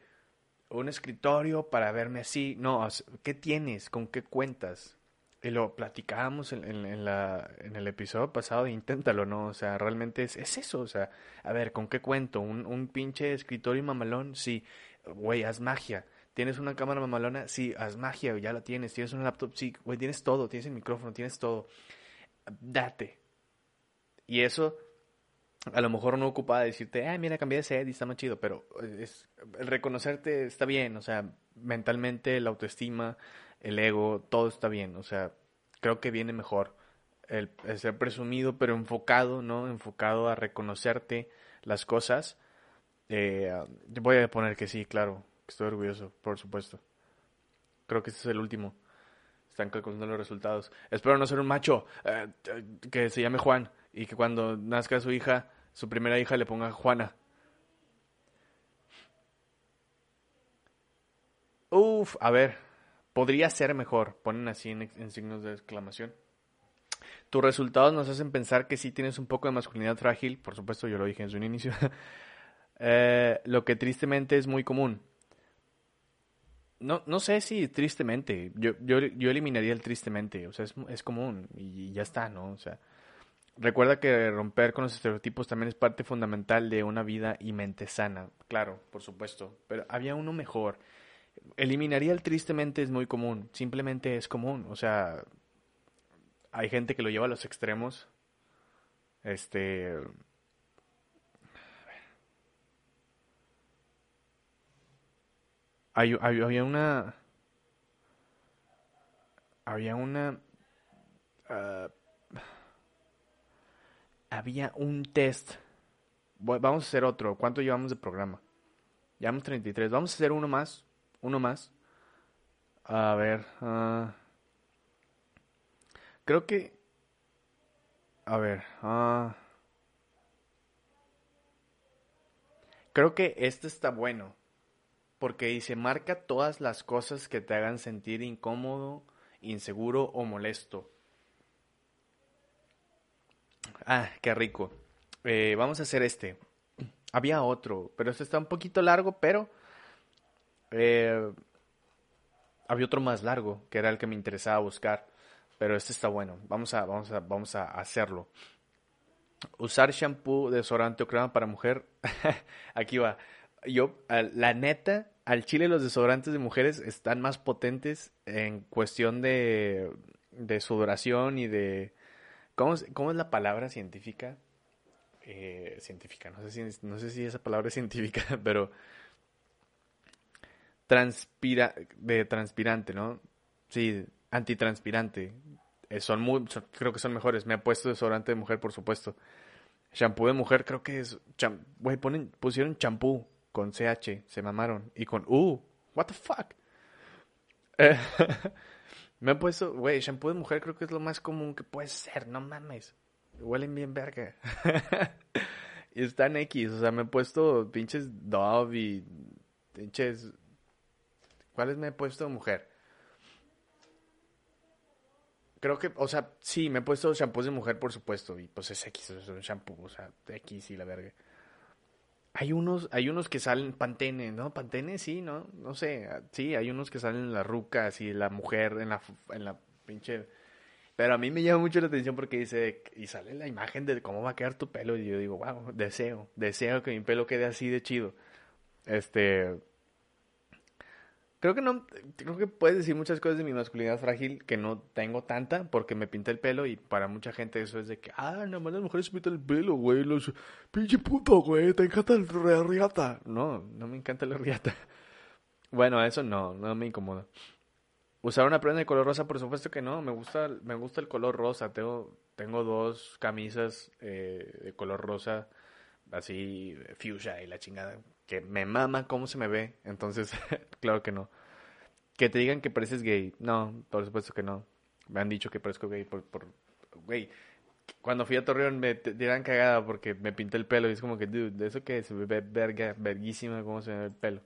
un escritorio para verme así, no, ¿qué tienes? ¿Con qué cuentas? Y lo platicábamos en, en, la, en el episodio pasado de Inténtalo, ¿no? O sea, realmente es, es eso, o sea, a ver, ¿con qué cuento? ¿Un, un pinche escritorio mamalón? Sí, güey, haz magia. ¿Tienes una cámara mamalona? Sí, haz magia, ya la tienes. ¿Tienes un laptop? Sí, güey, tienes todo, tienes el micrófono, tienes todo. Date. Y eso, a lo mejor no ocupa decirte, ah, mira, cambié de set y está más chido, pero es, reconocerte está bien, o sea, mentalmente, la autoestima, el ego, todo está bien. O sea, creo que viene mejor el, ser presumido, pero enfocado, ¿no? Enfocado a reconocerte las cosas. Eh, voy a poner que sí, claro, estoy orgulloso, por supuesto. Creo que este es el último. Están calculando los resultados. Espero no ser un macho eh, que se llame Juan y que cuando nazca su hija, su primera hija, le ponga Juana. Uf, a ver, podría ser mejor. Ponen así en, en, signos de exclamación. Tus resultados nos hacen pensar que sí tienes un poco de masculinidad frágil. Por supuesto, yo lo dije en su inicio. [laughs] eh, lo que tristemente es muy común. No, no sé si tristemente. Yo, yo, yo eliminaría el tristemente. O sea, es, es común y ya está, ¿no? O sea, recuerda que romper con los estereotipos también es parte fundamental de una vida y mente sana. Claro, por supuesto. Pero había uno mejor eliminaría el tristemente es muy común, simplemente es común, o sea, hay gente que lo lleva a los extremos. Este hay, había una había una uh, había un test vamos a hacer otro ¿cuánto llevamos de programa? llevamos 33 vamos a hacer uno más uno más. A ver. Uh, creo que... A ver. Uh, creo que este está bueno. Porque dice, marca todas las cosas que te hagan sentir incómodo, inseguro o molesto. Ah, qué rico. Eh, vamos a hacer este. [clears throat] Había otro, pero este está un poquito largo, pero eh, había otro más largo, que era el que me interesaba buscar, pero este está bueno. Vamos a, vamos a, vamos a hacerlo. Usar shampoo, desodorante o crema para mujer. [laughs] Aquí va. Yo, la neta, al chile los desodorantes de mujeres están más potentes en cuestión de, de sudoración y de... ¿Cómo, es- cómo es la palabra científica? Eh, científica, no sé, si, no sé si esa palabra es científica, [laughs] pero... Transpira, de transpirante, ¿no? Sí, antitranspirante. Eh, son muy, creo que son mejores. Me he puesto desodorante de mujer, por supuesto. Shampoo de mujer, creo que es. Güey, ponen, pusieron champú con CH, se mamaron. Y con U, what the fuck. [laughs] Eh, [laughs] me he puesto, güey, shampoo de mujer creo que es lo más común que puede ser, no mames. Huelen bien verga. [laughs] y están X, o sea, me he puesto pinches Dove y pinches. ¿Cuáles me he puesto de mujer? Creo que, o sea, sí, me he puesto shampoos de mujer, por supuesto, y pues es X, es un shampoo, o sea, X y la verga. Hay unos, hay unos que salen Pantene, ¿no? Pantene, sí, ¿no? No sé, ah, sí, hay unos que salen en la ruca, así, la mujer en la, en la pinche... Pero a mí me llama mucho la atención porque dice, y sale la imagen de cómo va a quedar tu pelo, y yo digo, wow, deseo, deseo que mi pelo quede así de chido. Este... Creo que no, creo que puedes decir muchas cosas de mi masculinidad frágil que no tengo tanta porque me pinté el pelo y para mucha gente eso es de que, ah, nada más las mujeres se pintan el pelo, güey, los, pinche puto, güey, te encanta el riata. No, no me encanta la riata. [laughs] Bueno, eso no, no me incomoda. Usar una prenda de color rosa, por supuesto que no, me gusta, me gusta el color rosa, tengo, tengo dos camisas eh, de color rosa, así, fuchsia y la chingada, que me mama cómo se me ve, entonces, [laughs] claro que no. Que te digan que pareces gay, no, por supuesto que no. Me han dicho que parezco gay por, por, güey, cuando fui a Torreón me dieran cagada porque me pinté el pelo y es como que, dude, ¿de eso que se ve verga, verguísima cómo se me ve el pelo?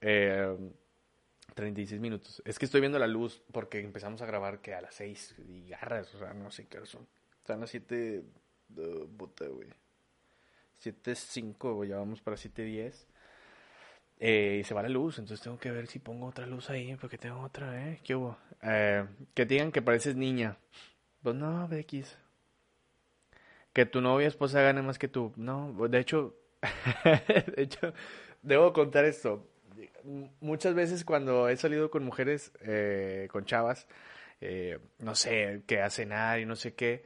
Eh, 36 minutos. Es que estoy viendo la luz porque empezamos a grabar que a las 6 y garras, o sea, no sé qué son. Están las 7, uh, puta, güey. 7.05, güey, ya vamos para 7.10. Eh, y se va la luz, entonces tengo que ver si pongo otra luz ahí, porque tengo otra, ¿eh? ¿Qué hubo? Eh, que digan que pareces niña. Pues no, X. Que tu novia esposa gane más que tú. No, de hecho, [laughs] de hecho, debo contar esto. Muchas veces cuando he salido con mujeres, eh, con chavas, eh, no sé, que a cenar y no sé qué,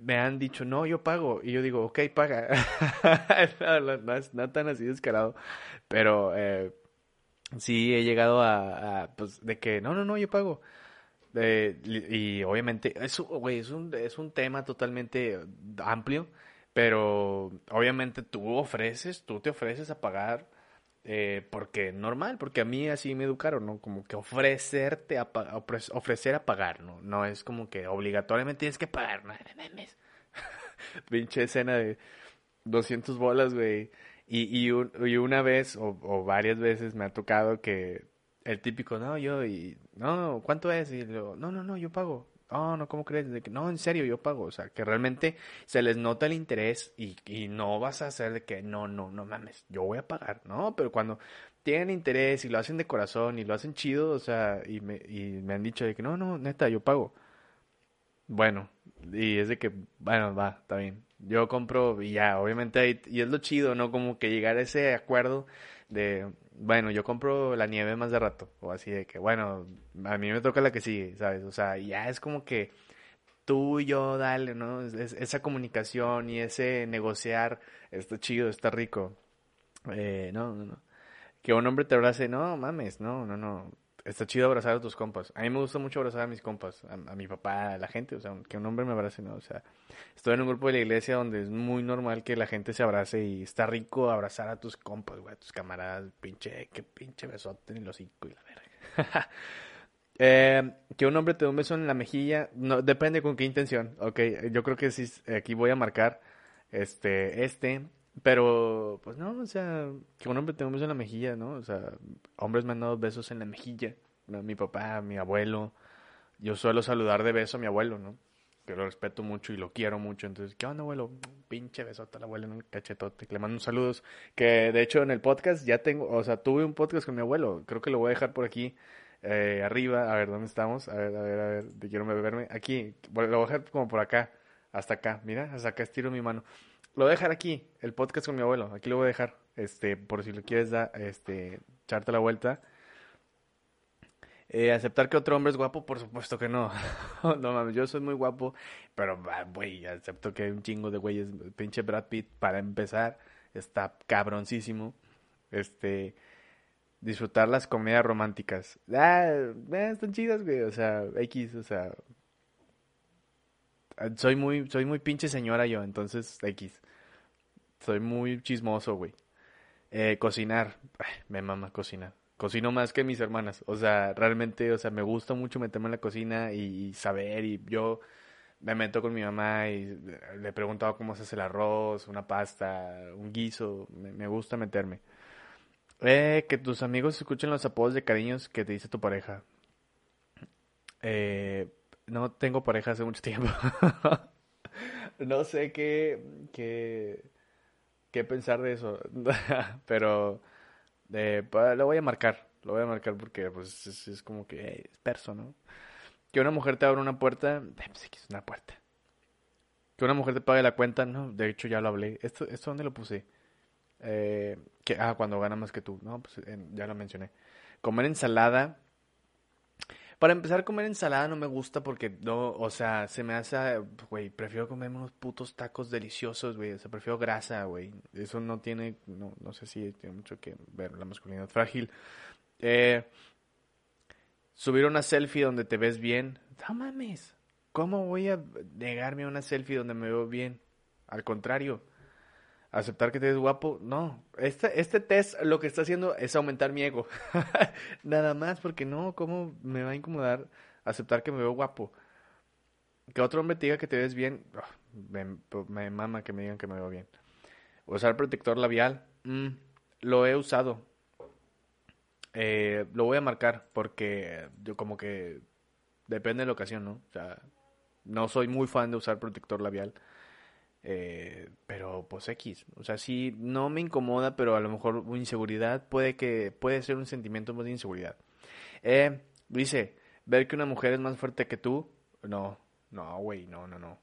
me han dicho, no, yo pago. Y yo digo, ok, paga. [laughs] no, tan así descarado. Pero eh, sí he llegado a, pues, de que, no, no, no, yo pago. Eh, y, obviamente, es, güey, es un, es un tema totalmente amplio, pero obviamente tú ofreces, tú te ofreces a pagar, eh, porque normal, porque a mí así me educaron, ¿no? Como que ofrecerte a ofrecer a pagar, ¿no? No es como que obligatoriamente tienes que pagar, no mames. [laughs] Pinche escena de 200 bolas, güey. Y, y, un- y una vez o, o varias veces me ha tocado que el típico, no, yo, y, no, ¿cuánto es? Y luego, no, no, no, yo pago. No, no, ¿cómo crees? De que, no, en serio, yo pago. O sea, que realmente se les nota el interés y, y no vas a hacer de que, no, no, no mames, yo voy a pagar. No, pero cuando tienen interés y lo hacen de corazón y lo hacen chido, o sea, y me, y me han dicho de que, no, no, neta, yo pago. Bueno, y es de que, bueno, va, está bien. Yo compro y ya, obviamente, y es lo chido, ¿no? Como que llegar a ese acuerdo de, bueno, yo compro la nieve más de rato, o así de que, bueno, a mí me toca la que sigue, ¿sabes? O sea, ya es como que tú y yo, dale, ¿no? Es- es- esa comunicación y ese negociar está chido, está rico. Eh, no, no, no. Que un hombre te abrace, no mames, no, no, no. Está chido abrazar a tus compas. A mí me gusta mucho abrazar a mis compas, a, mi papá, a la gente, o sea, que un hombre me abrace, no, o sea, estoy en un grupo de la iglesia donde es muy normal que la gente se abrace y está rico abrazar a tus compas, güey, a tus camaradas, pinche, qué pinche besote en el hocico y la verga. [laughs] Eh, que un hombre te dé un beso en la mejilla, no, depende con qué intención, ok, yo creo que sí, aquí voy a marcar, este, este, pero, pues no, o sea, que un hombre te beso en la mejilla, ¿no? O sea, hombres me han dado besos en la mejilla. Mi papá, mi abuelo, yo suelo saludar de beso a mi abuelo, ¿no? Que lo respeto mucho y lo quiero mucho, entonces, ¿qué onda, abuelo? Pinche besote al abuelo en un cachetote, que le mando un saludos, que de hecho en el podcast ya tengo, o sea, tuve un podcast con mi abuelo, creo que lo voy a dejar por aquí, eh, arriba, a ver, ¿dónde estamos? A ver, a ver, a ver, quiero verme, aquí, lo voy a dejar como por acá, hasta acá, mira, hasta acá estiro mi mano. Lo voy a dejar aquí, el podcast con mi abuelo. Aquí lo voy a dejar. Este, por si lo quieres este, echarte la vuelta. Eh, aceptar que otro hombre es guapo, por supuesto que no. [laughs] no mames, yo soy muy guapo, pero güey, acepto que hay un chingo de güeyes, pinche Brad Pitt para empezar, está cabroncísimo. Este, disfrutar las comedias románticas. Ah, eh, están chidas, güey, o sea, X, o sea, soy muy soy muy pinche señora yo, entonces X. Soy muy chismoso, güey. Eh, cocinar, me mama cocinar. Cocino más que mis hermanas. O sea, realmente, o sea, me gusta mucho meterme en la cocina y, saber. Y yo me meto con mi mamá y le he preguntado cómo se hace el arroz, una pasta, un guiso. Me, gusta meterme. Eh, que tus amigos escuchen los apodos de cariños que te dice tu pareja. Eh, no tengo pareja hace mucho tiempo. [laughs] no sé qué, qué, qué pensar de eso. [laughs] Pero eh, lo voy a marcar. Lo voy a marcar porque pues, es, como que es perso, ¿no? Que una mujer te abra una puerta, eh, pues es una puerta. Que una mujer te pague la cuenta, no, de hecho ya lo hablé. ¿Esto, esto dónde lo puse? Eh, que, ah, cuando gana más que tú. No, pues ya lo mencioné. Comer ensalada para empezar, comer ensalada no me gusta porque no, o sea, se me hace, güey, prefiero comerme unos putos tacos deliciosos, güey, o sea, prefiero grasa, güey. Eso no tiene, no, no sé si tiene mucho que ver la masculinidad frágil. Eh, subir una selfie donde te ves bien, no mames, ¿cómo voy a negarme a una selfie donde me veo bien? Al contrario aceptar que te ves guapo, no. Este, este test lo que está haciendo es aumentar mi ego. [laughs] Nada más, porque no, ¿cómo me va a incomodar aceptar que me veo guapo? Que otro hombre te diga que te ves bien, ah, me, mama que me digan que me veo bien. Usar protector labial, mm, lo he usado. Eh, lo voy a marcar porque yo como que depende de la ocasión, ¿no? O sea, no soy muy fan de usar protector labial. Eh, pero pues X, o sea, sí, no me incomoda, pero a lo mejor inseguridad puede que, puede ser un sentimiento de inseguridad. Eh, dice, ver que una mujer es más fuerte que tú, no, no, güey, no, no, no.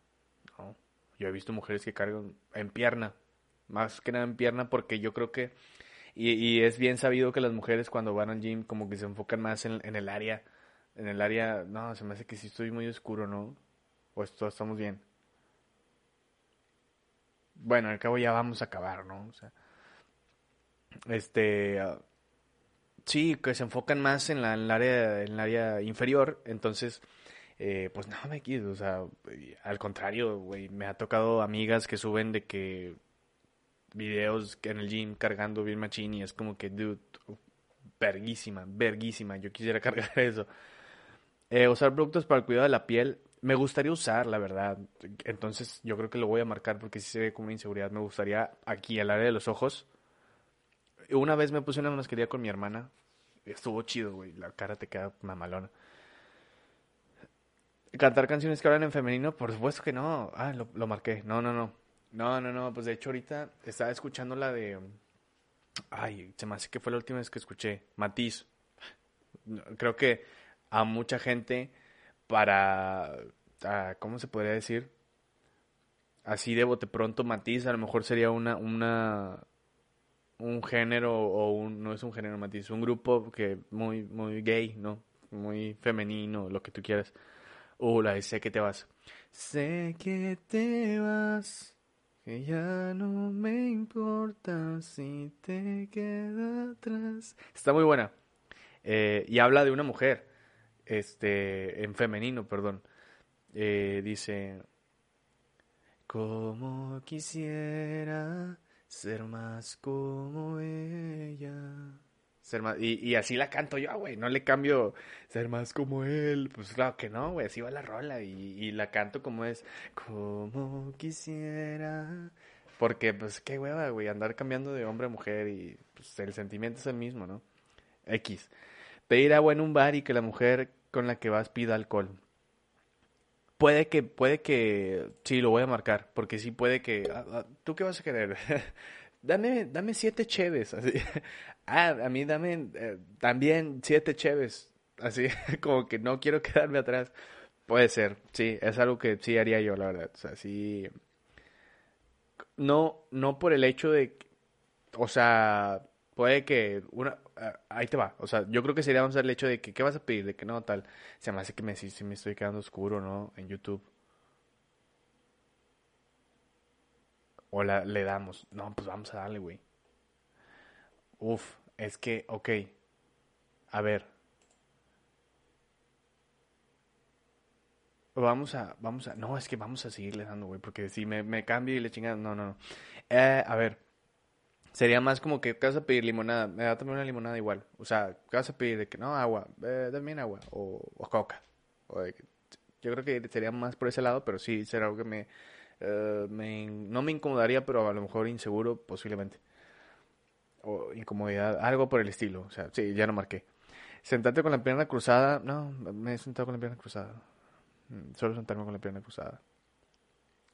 Yo he visto mujeres que cargan en pierna, más que nada en pierna, porque yo creo que, y, es bien sabido que las mujeres cuando van al gym como que se enfocan más en, en el área, en el área, no, se me hace que si estoy muy oscuro, ¿no? O esto estamos bien bueno, al cabo ya vamos a acabar, ¿no? O sea, este, ah, sí, que se enfocan más en, la, el área, en el área inferior, entonces, eh, pues no me quiero, o sea, al contrario, güey, me ha tocado amigas que suben de que videos en el gym cargando bien machín y es como que, dude, verguísima, verguísima, yo quisiera [laughs] cargar eso. Eh, usar productos para el cuidado de la piel, me gustaría usar, la verdad. Entonces yo creo que lo voy a marcar porque si se ve como una inseguridad. Me gustaría aquí, al área de los ojos. Una vez me puse una mascarilla con mi hermana. Estuvo chido, güey. La cara te queda mamalona. ¿Cantar canciones que hablan en femenino? Por supuesto que no. Ah, lo, lo marqué. No, no, no. No, no, no. Pues de hecho ahorita estaba escuchando la de... Ay, se me hace que fue la última vez que escuché. Matiz. Creo que a mucha gente para, ah, ¿cómo se podría decir? Así de bote pronto matiz, a lo mejor sería una, una, un género o un, no es un género matiz, un grupo que muy, muy gay, ¿no? Muy femenino, lo que tú quieras. Uh, la sé que te vas. Sé que te vas, que ya no me importa si te queda atrás. Está muy buena. Eh, y habla de una mujer este, en femenino, perdón. Eh, dice, como quisiera ser más como ella. Ser más, y, y así la canto yo, güey, no le cambio ser más como él. Pues claro que no, güey, así va la rola y, y la canto como es, como quisiera. Porque, pues, qué hueva, güey, andar cambiando de hombre a mujer y pues, el sentimiento es el mismo, ¿no? X pedir agua en un bar y que la mujer con la que vas pida alcohol. Puede que, puede que, sí, lo voy a marcar, porque sí puede que, ah, ah, ¿tú qué vas a querer? [laughs] dame, dame siete cheves, así. [laughs] ah, a mí dame eh, también siete cheves, así, [laughs] como que no quiero quedarme atrás. Puede ser, sí, es algo que sí haría yo, la verdad, o sea, sí, no, no por el hecho de, o sea, puede que una, ahí te va, o sea, yo creo que sería vamos a el hecho de que, ¿qué vas a pedir? De que no, tal, se me hace que me, si, si me estoy quedando oscuro, ¿no? En YouTube. O la, le damos, no, pues vamos a darle, güey. Uf, es que, ok, a ver. Vamos a, vamos a, no, es que vamos a seguirle dando, güey, porque si me, me cambio y le chingan, no, no, no. Eh, a ver, sería más como que, ¿qué vas a pedir? Limonada, me da también una limonada igual. O sea, ¿qué vas a pedir? De que, no, agua, eh, también agua, o, o coca. O de que- yo creo que sería más por ese lado, pero sí, será algo que me, eh, me, no me incomodaría, pero a lo mejor inseguro, posiblemente. O incomodidad, algo por el estilo. O sea, sí, ya no marqué. Sentarte con la pierna cruzada. No, me he sentado con la pierna cruzada. Mm, Solo sentarme con la pierna cruzada.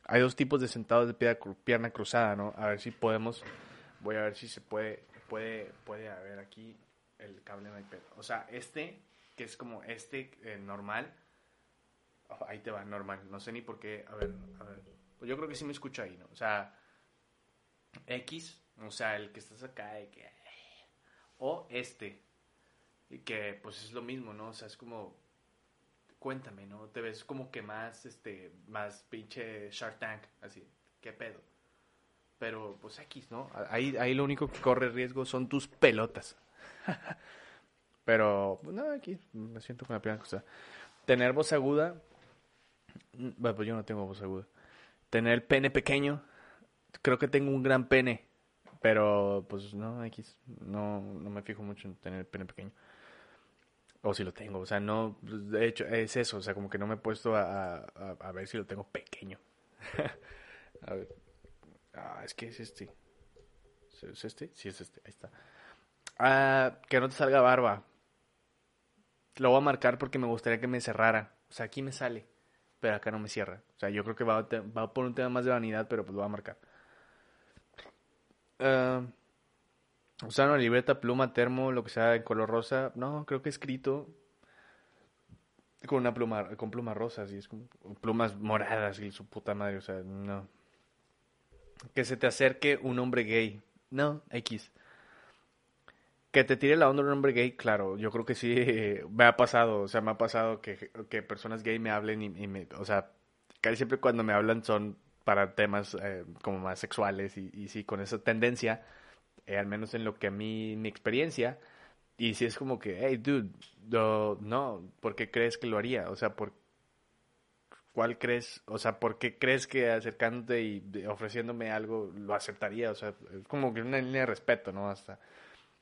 Hay dos tipos de sentados de pierna, cru- pierna cruzada, ¿no? A ver si podemos. Voy a ver si se puede. Puede, puede haber aquí el cable no hay pedo. O sea, este, que es como este eh, normal. Oh, ahí te va, normal. No sé ni por qué. A ver, a ver. Pues yo creo que sí me escucho ahí, ¿no? O sea, X, o sea, el que estás acá, o este, y que pues es lo mismo, ¿no? O sea, es como, cuéntame, ¿no? Te ves como que más, este, más pinche Shark Tank, así, ¿qué pedo? Pero pues X, ¿no? Ahí, ahí lo único que corre riesgo son tus pelotas. [laughs] Pero, pues, no, aquí me siento con la primera cosa. Tener voz aguda, bueno, pues yo no tengo voz aguda. Tener el pene pequeño, creo que tengo un gran pene, pero pues no, X, no, no me fijo mucho en tener el pene pequeño. O si lo tengo, o sea, no, pues, de hecho, es eso, o sea, como que no me he puesto a, a, a ver si lo tengo pequeño. [laughs] a ver. Ah, es que es este. ¿Es este? Sí, es este, ahí está. Ah, que no te salga barba. Lo voy a marcar porque me gustaría que me cerrara. O sea, aquí me sale, pero acá no me cierra. O sea, yo creo que va, va por un tema más de vanidad, pero pues lo voy a marcar. Ah, usar una libreta, pluma, termo, lo que sea en color rosa. No, creo que escrito con una pluma, con plumas rosas y es como plumas moradas y su puta madre. O sea, no. Que se te acerque un hombre gay. No, X. Que te tire la onda un hombre gay, claro, yo creo que sí [laughs] me ha pasado, o sea, me ha pasado que, que personas gay me hablen y, me, o sea, casi siempre cuando me hablan son para temas eh, como más sexuales y, y sí, con esa tendencia, eh, al menos en lo que a mí, mi experiencia, y sí es como que, hey, dude, no, no, ¿por qué crees que lo haría? O sea, ¿por cuál crees, o sea, por qué crees que acercándote y ofreciéndome algo lo aceptaría? O sea, es como que una línea de respeto, ¿no? Hasta...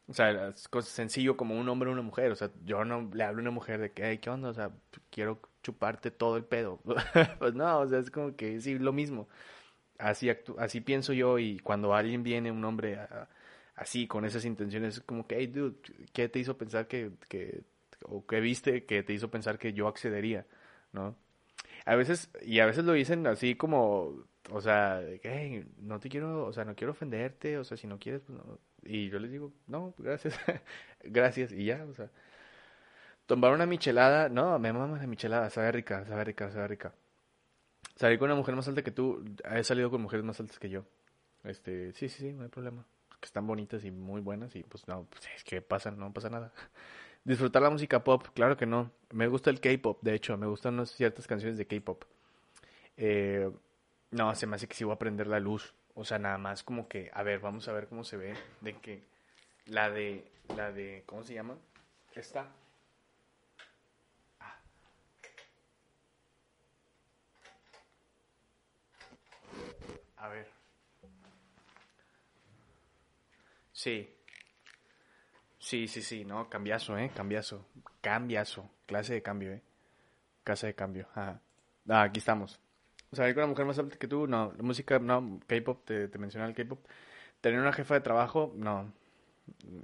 O sea, es sencillo como un hombre o una mujer. O sea, yo no le hablo a una mujer de que, "Hey, ¿qué onda? O sea, quiero chuparte todo el pedo. [laughs] pues no, o sea, es como que sí, lo mismo. Así, así pienso yo y cuando alguien viene, un hombre así, con esas intenciones, es como que, hey, dude, ¿qué te hizo pensar que, que, o qué viste que te hizo pensar que yo accedería, ¿no? A veces, y a veces lo dicen así como, o sea, "Hey, no te quiero, o sea, no quiero ofenderte, o sea, si no quieres, pues no. Y yo les digo, no, gracias, [laughs] gracias, y ya, o sea. Tomar una michelada, no, me mama la michelada, sabe rica, sabe rica, sabe rica. Salir con una mujer más alta que tú, he salido con mujeres más altas que yo. Este, sí, sí, sí, no hay problema. Que están bonitas y muy buenas y pues no, pues es que pasan, no pasa nada. Disfrutar la música pop, claro que no. Me gusta el K-pop, de hecho, me gustan ciertas canciones de K-pop. Eh, no, se me hace que sí voy a prender la luz. O sea, nada más como que, a ver, vamos a ver cómo se ve. De que la de, la de, ¿cómo se llama? Esta. Ah. A ver. Sí. Sí, sí, sí, no, cambiazo, eh, cambiazo. Cambiazo. Clase de cambio, eh. Casa de cambio. Ajá. Ah, aquí estamos. Salir con una mujer más alta que tú, no. La música, no. K-pop, te, te el K-pop. Tener una jefa de trabajo, no.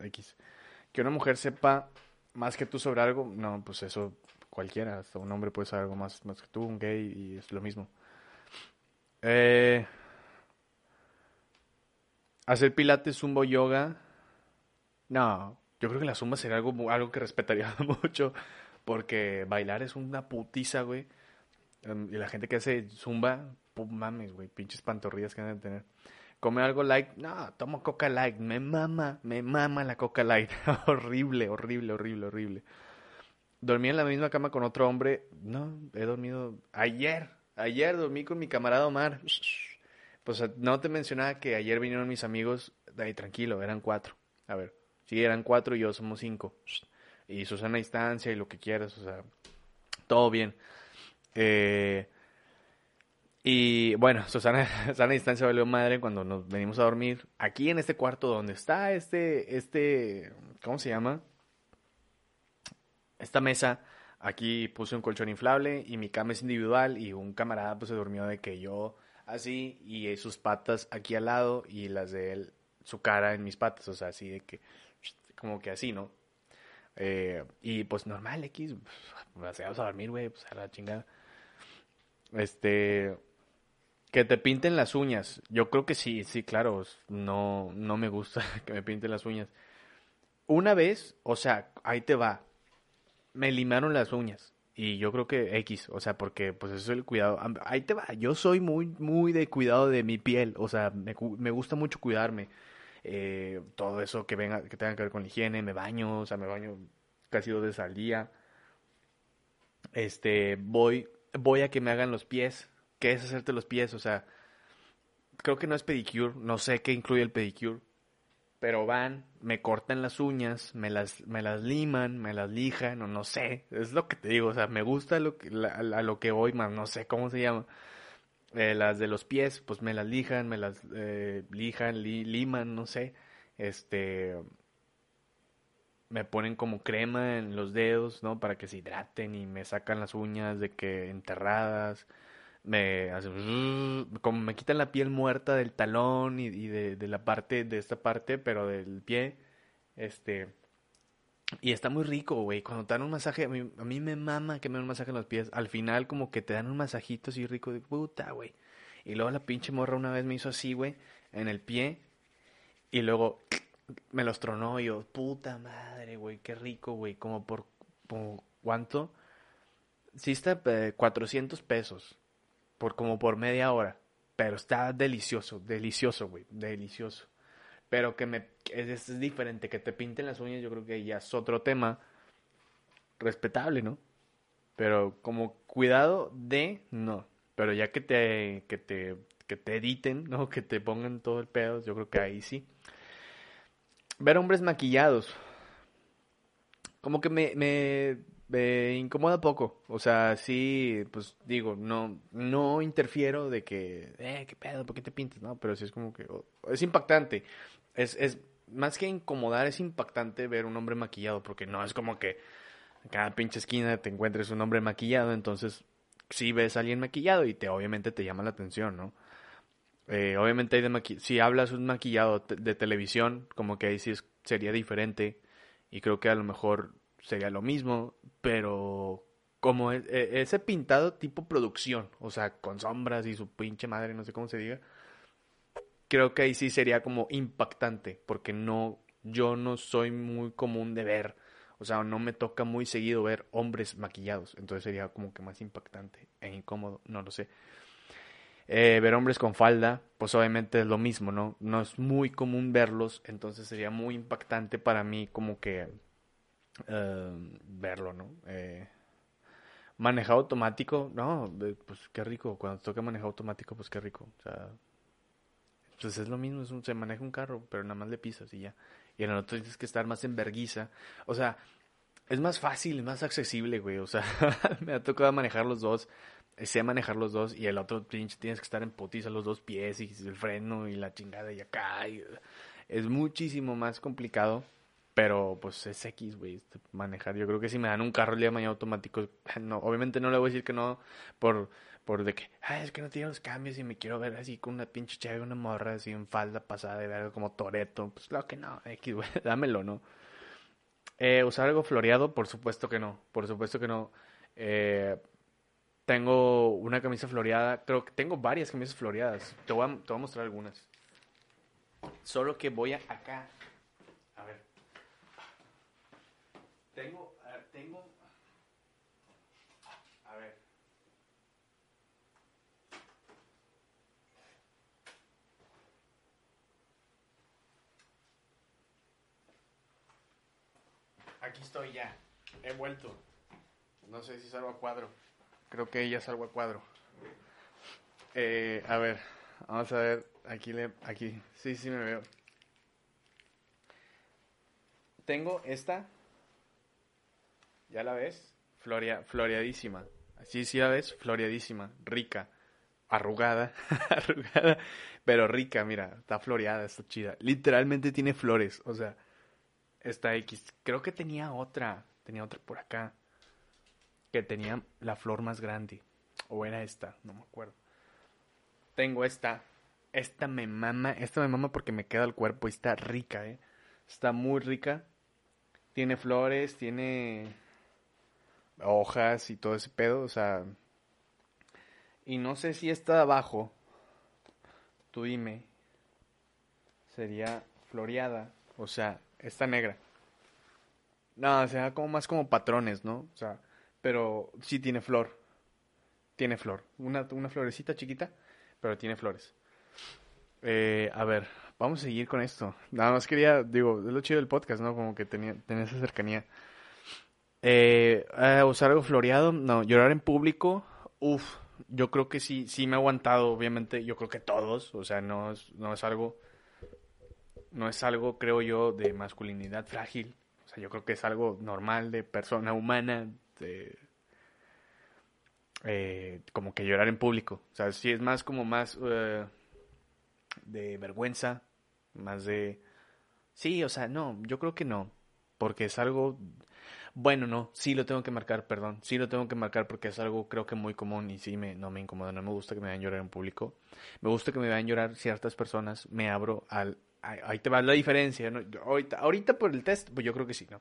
X. Que una mujer sepa más que tú sobre algo, no, pues eso cualquiera. Hasta un hombre puede saber algo más, más que tú, un gay, y es lo mismo. Eh, hacer pilates, zumbo, yoga. No, yo creo que la zumba sería algo, algo que respetaría [laughs] mucho. Porque bailar es una putiza, güey. em, y la gente que hace zumba, pum, mames, güey, pinches pantorrillas que van a tener. Come algo light, no, tomo coca light, me mama, me mama la coca light. [laughs] horrible, horrible, horrible, horrible. Dormí en la misma cama con otro hombre, no, he dormido ayer, ayer dormí con mi camarada Omar. Pues no te mencionaba que ayer vinieron mis amigos, de ahí tranquilo, eran cuatro. A ver, sí, eran cuatro y yo somos cinco. Y Susana a distancia y lo que quieras, o sea, todo bien. Eh, y bueno, Susana, [laughs] a distancia valió madre cuando nos venimos a dormir. Aquí en este cuarto donde está este, este, ¿cómo se llama? Esta mesa, aquí puse un colchón inflable y mi cama es individual y un camarada pues se durmió de que yo así y sus patas aquí al lado y las de él, su cara en mis patas, o sea, así de que, como que así, ¿no? Eh, y pues normal, X, pues, a dormir, güey, pues a la chingada. Este, que te pinten las uñas. Yo creo que sí, sí, claro. No, no me gusta [laughs] que me pinten las uñas. Una vez, o sea, ahí te va. Me limaron las uñas. Y yo creo que X, o sea, porque pues eso es el cuidado. Ahí te va. Yo soy muy, muy de cuidado de mi piel. O sea, me, me gusta mucho cuidarme. Eh, todo eso que venga, que tenga que ver con la higiene, me baño, o sea, me baño casi dos veces al día. Este, voy, voy a que me hagan los pies. ¿Qué es hacerte los pies? O sea, creo que no es pedicure, no sé qué incluye el pedicure, pero van, me cortan las uñas, me las, me las liman, me las lijan, o no sé, es lo que te digo, o sea, me gusta lo que, a lo que voy, más no sé cómo se llama. Eh, las de los pies, pues me las lijan, me las eh, lijan, liman, no sé. Este. Me ponen como crema en los dedos, ¿no? Para que se hidraten y me sacan las uñas de que enterradas. Me hacen. [laughs] Como me quitan la piel muerta del talón y, y de, de la parte, de esta parte, pero del pie. Este y está muy rico, güey. Cuando te dan un masaje, a mí, a mí me mama que me den un masaje en los pies. Al final, como que te dan un masajito así rico de puta, güey. Y luego la pinche morra una vez me hizo así, güey, en el pie. Y luego me los tronó y yo, puta madre, güey, qué rico, güey. Como por, ¿cuánto? Sí está 400 eh, pesos. Por como por media hora. Pero está delicioso, delicioso, güey, delicioso. Pero que me es, es, diferente, que te pinten las uñas, yo creo que ya es otro tema respetable, ¿no? Pero como cuidado de, no. Pero ya que te, que te, que te editen, ¿no? [laughs] Que te pongan todo el pedo, yo creo que ahí sí. Ver hombres maquillados. Como que me, me, incomoda poco. O sea, sí, pues digo, no, no interfiero de que, eh, qué pedo, ¿por qué te pintas? No, pero sí es como que, oh, es impactante es, es más que incomodar, es impactante ver un hombre maquillado, porque no es como que cada pinche esquina te encuentres un hombre maquillado, entonces si ves a alguien maquillado y te obviamente te llama la atención, ¿no? Eh, obviamente hay de si hablas un maquillado de televisión, como que ahí sí sería diferente y creo que a lo mejor sería lo mismo, pero como e, e, ese pintado tipo producción, o sea, con sombras y su pinche madre, no sé cómo se diga, creo que ahí sí sería como impactante, porque no, yo no soy muy común de ver, o sea, no me toca muy seguido ver hombres maquillados, entonces sería como que más impactante e incómodo, no lo sé. Eh, ver hombres con falda, pues obviamente es lo mismo, ¿no? No es muy común verlos, entonces sería muy impactante para mí como que eh, verlo, ¿no? Eh, manejado automático, no, pues qué rico, cuando toca manejar automático, pues qué rico, o sea, pues es lo mismo, se maneja un carro, pero nada más le pisas y ya. Y en el otro tienes que estar más en verguiza. O sea, es más fácil, es más accesible, güey. O sea, [laughs] me ha tocado manejar los dos, sé manejar los dos, y el otro pinche tienes que estar en potiza los dos pies y el freno y la chingada y acá. es muchísimo más complicado, pero pues es X, güey, este, manejar. Yo creo que si me dan un carro el día de mañana automático, [laughs] no, obviamente no le voy a decir que no por por de que, es que no tiene los cambios y me quiero ver así con una pinche chave, una morra así en falda pasada de ver como Toreto. Pues claro que no, [laughs] X, güey, dámelo, ¿no? Eh, ¿Usar algo floreado? Por supuesto que no, por supuesto que no. Eh, tengo una camisa floreada, creo que tengo varias camisas floreadas. Te voy a, te voy a mostrar algunas. Solo que voy a acá. A ver. Tengo, tengo estoy ya. He vuelto. No sé si salgo a cuadro. Creo que ya salgo a cuadro. Eh, a ver, vamos a ver. Aquí, le, aquí. Sí, sí me veo. Tengo esta. ¿Ya la ves? Floria, floreadísima. Sí, sí la ves. Floreadísima. Rica. Arrugada. [laughs] Arrugada. Pero rica, mira. Está floreada, está chida. Literalmente tiene flores. O sea, esta X. Creo que tenía otra. Tenía otra por acá. Que tenía la flor más grande. O era esta, no me acuerdo. Tengo esta. Esta me mama. Esta me mama porque me queda el cuerpo y está rica, eh. Está muy rica. Tiene flores, tiene hojas y todo ese pedo. O sea. Y no sé si esta de abajo. Tú dime. Sería floreada. O sea, esta negra. No, o sea, como más como patrones, ¿no? O sea, pero sí tiene flor. Tiene flor. Una, una florecita chiquita, pero tiene flores. Eh, a ver, vamos a seguir con esto. Nada más quería, digo, es lo chido del podcast, ¿no? Como que tenía, tenía esa cercanía. Eh, usar algo floreado, no, llorar en público, uff, yo creo que sí, sí me ha aguantado, obviamente, yo creo que todos, o sea, no es, no es algo, no es algo, creo yo, de masculinidad frágil, o sea, yo creo que es algo normal de persona humana, de, eh, como que llorar en público, o sea, sí es más como más eh, de vergüenza, más de, sí, o sea, no, yo creo que no, porque es algo bueno, no, sí lo tengo que marcar, perdón. Sí lo tengo que marcar porque es algo creo que muy común y sí me, no me incomoda. No me gusta que me vean llorar en público. Me gusta que me vean llorar ciertas personas. Me abro al... Ahí te va la diferencia. ¿no? Ahorita, ahorita por el test, pues yo creo que sí, ¿no?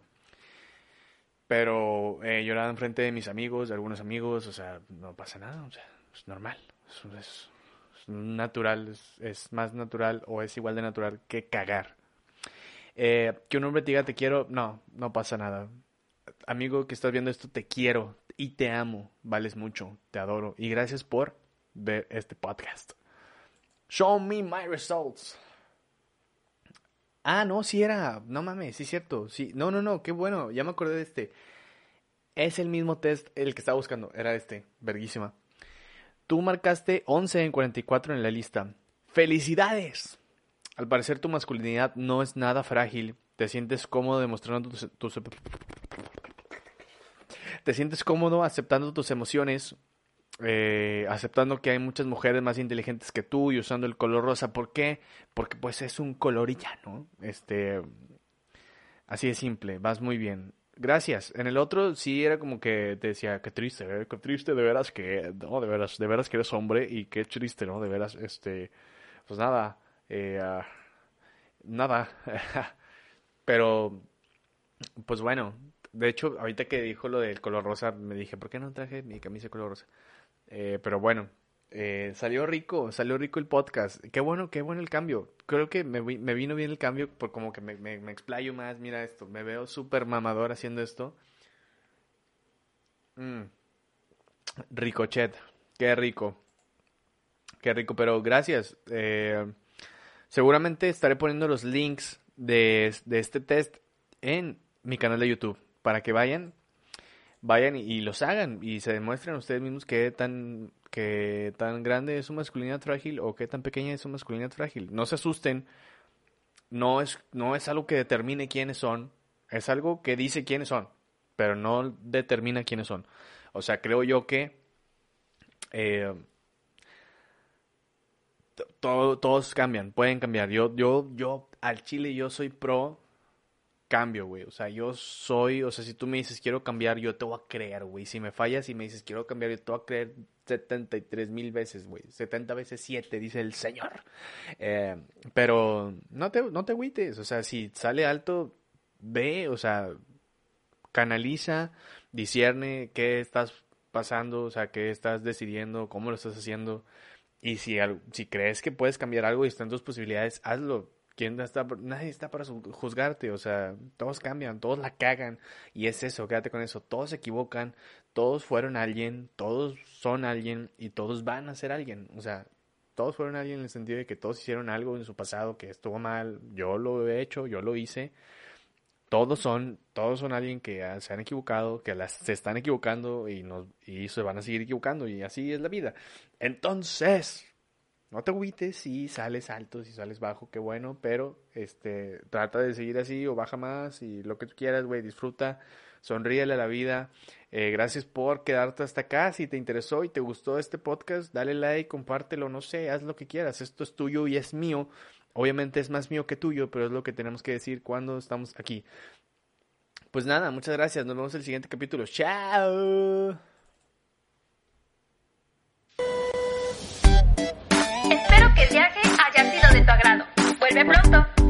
Pero eh, llorar en frente de mis amigos, de algunos amigos, o sea, no pasa nada, o sea, es normal. Es, es, es natural, es, es, más natural o es igual de natural que cagar. Eh, que un hombre te diga te quiero, no, no pasa nada amigo que estás viendo esto, te quiero y te amo. Vales mucho, te adoro. Y gracias por ver este podcast. Show me my results. Ah, no, sí era. No mames, sí es cierto. Sí. No, no, no, qué bueno. Ya me acordé de este. Es el mismo test el que estaba buscando. Era este. Verguísima. Tú marcaste 11 en 44 en la lista. ¡Felicidades! Al parecer tu masculinidad no es nada frágil. Te sientes cómodo demostrando tus, tus te sientes cómodo aceptando tus emociones, eh, aceptando que hay muchas mujeres más inteligentes que tú y usando el color rosa. ¿Por qué? Porque pues es un color y ya, ¿no? Este, así de simple, vas muy bien. Gracias. En el otro sí era como que te decía, qué triste, ¿eh? qué triste de veras que, no, de veras, de veras que eres hombre y qué triste, ¿no? De veras, este, pues nada, eh, uh, nada. [laughs] Pero, pues bueno, de hecho, ahorita que dijo lo del color rosa, me dije, ¿por qué no traje mi camisa de color rosa? Eh, pero bueno, eh, salió rico, salió rico el podcast. Qué bueno, qué bueno el cambio. Creo que me, me vino bien el cambio por como que me, me, explayo más. Mira esto, me veo súper mamador haciendo esto. Mm. Ricochet, qué rico. Qué rico, pero gracias. Eh, seguramente estaré poniendo los links de, de este test en mi canal de YouTube para que vayan, vayan y, los hagan y se demuestren ustedes mismos qué tan, qué tan grande es su masculinidad frágil o qué tan pequeña es su masculinidad frágil. No se asusten, no es, no es algo que determine quiénes son, es algo que dice quiénes son, pero no determina quiénes son. O sea, creo yo que eh, todos cambian, pueden cambiar. Yo, yo, yo, al Chile, yo soy pro cambio, güey. O sea, yo soy, o sea, si tú me dices quiero cambiar, yo te voy a creer, güey. Si me fallas y me dices quiero cambiar, yo te voy a creer 73 mil veces, güey. 70 veces 7, dice el Señor. Eh, pero no te, no te agüites, o sea, si sale alto, ve, o sea, canaliza, discierne qué estás pasando, o sea, qué estás decidiendo, cómo lo estás haciendo. Y si, si crees que puedes cambiar algo y están tus posibilidades, hazlo ¿Quién está? Nadie está para juzgarte, o sea, todos cambian, todos la cagan. Y es eso, quédate con eso, todos se equivocan, todos fueron alguien, todos son alguien y todos van a ser alguien, o sea, todos fueron alguien en el sentido de que todos hicieron algo en su pasado que estuvo mal, yo lo he hecho, yo lo hice, todos son, todos son alguien que se han equivocado, que las, se están equivocando y, nos, y se van a seguir equivocando. Y así es la vida. Entonces, no te agüites si sales alto, si sales bajo, qué bueno, pero este, trata de seguir así o baja más y lo que tú quieras, güey, disfruta, sonríele a la vida. Eh, gracias por quedarte hasta acá. Si te interesó y te gustó este podcast, dale like, compártelo, no sé, haz lo que quieras. Esto es tuyo y es mío. Obviamente es más mío que tuyo, pero es lo que tenemos que decir cuando estamos aquí. Pues nada, muchas gracias. Nos vemos en el siguiente capítulo. Chao. Vuelve pronto.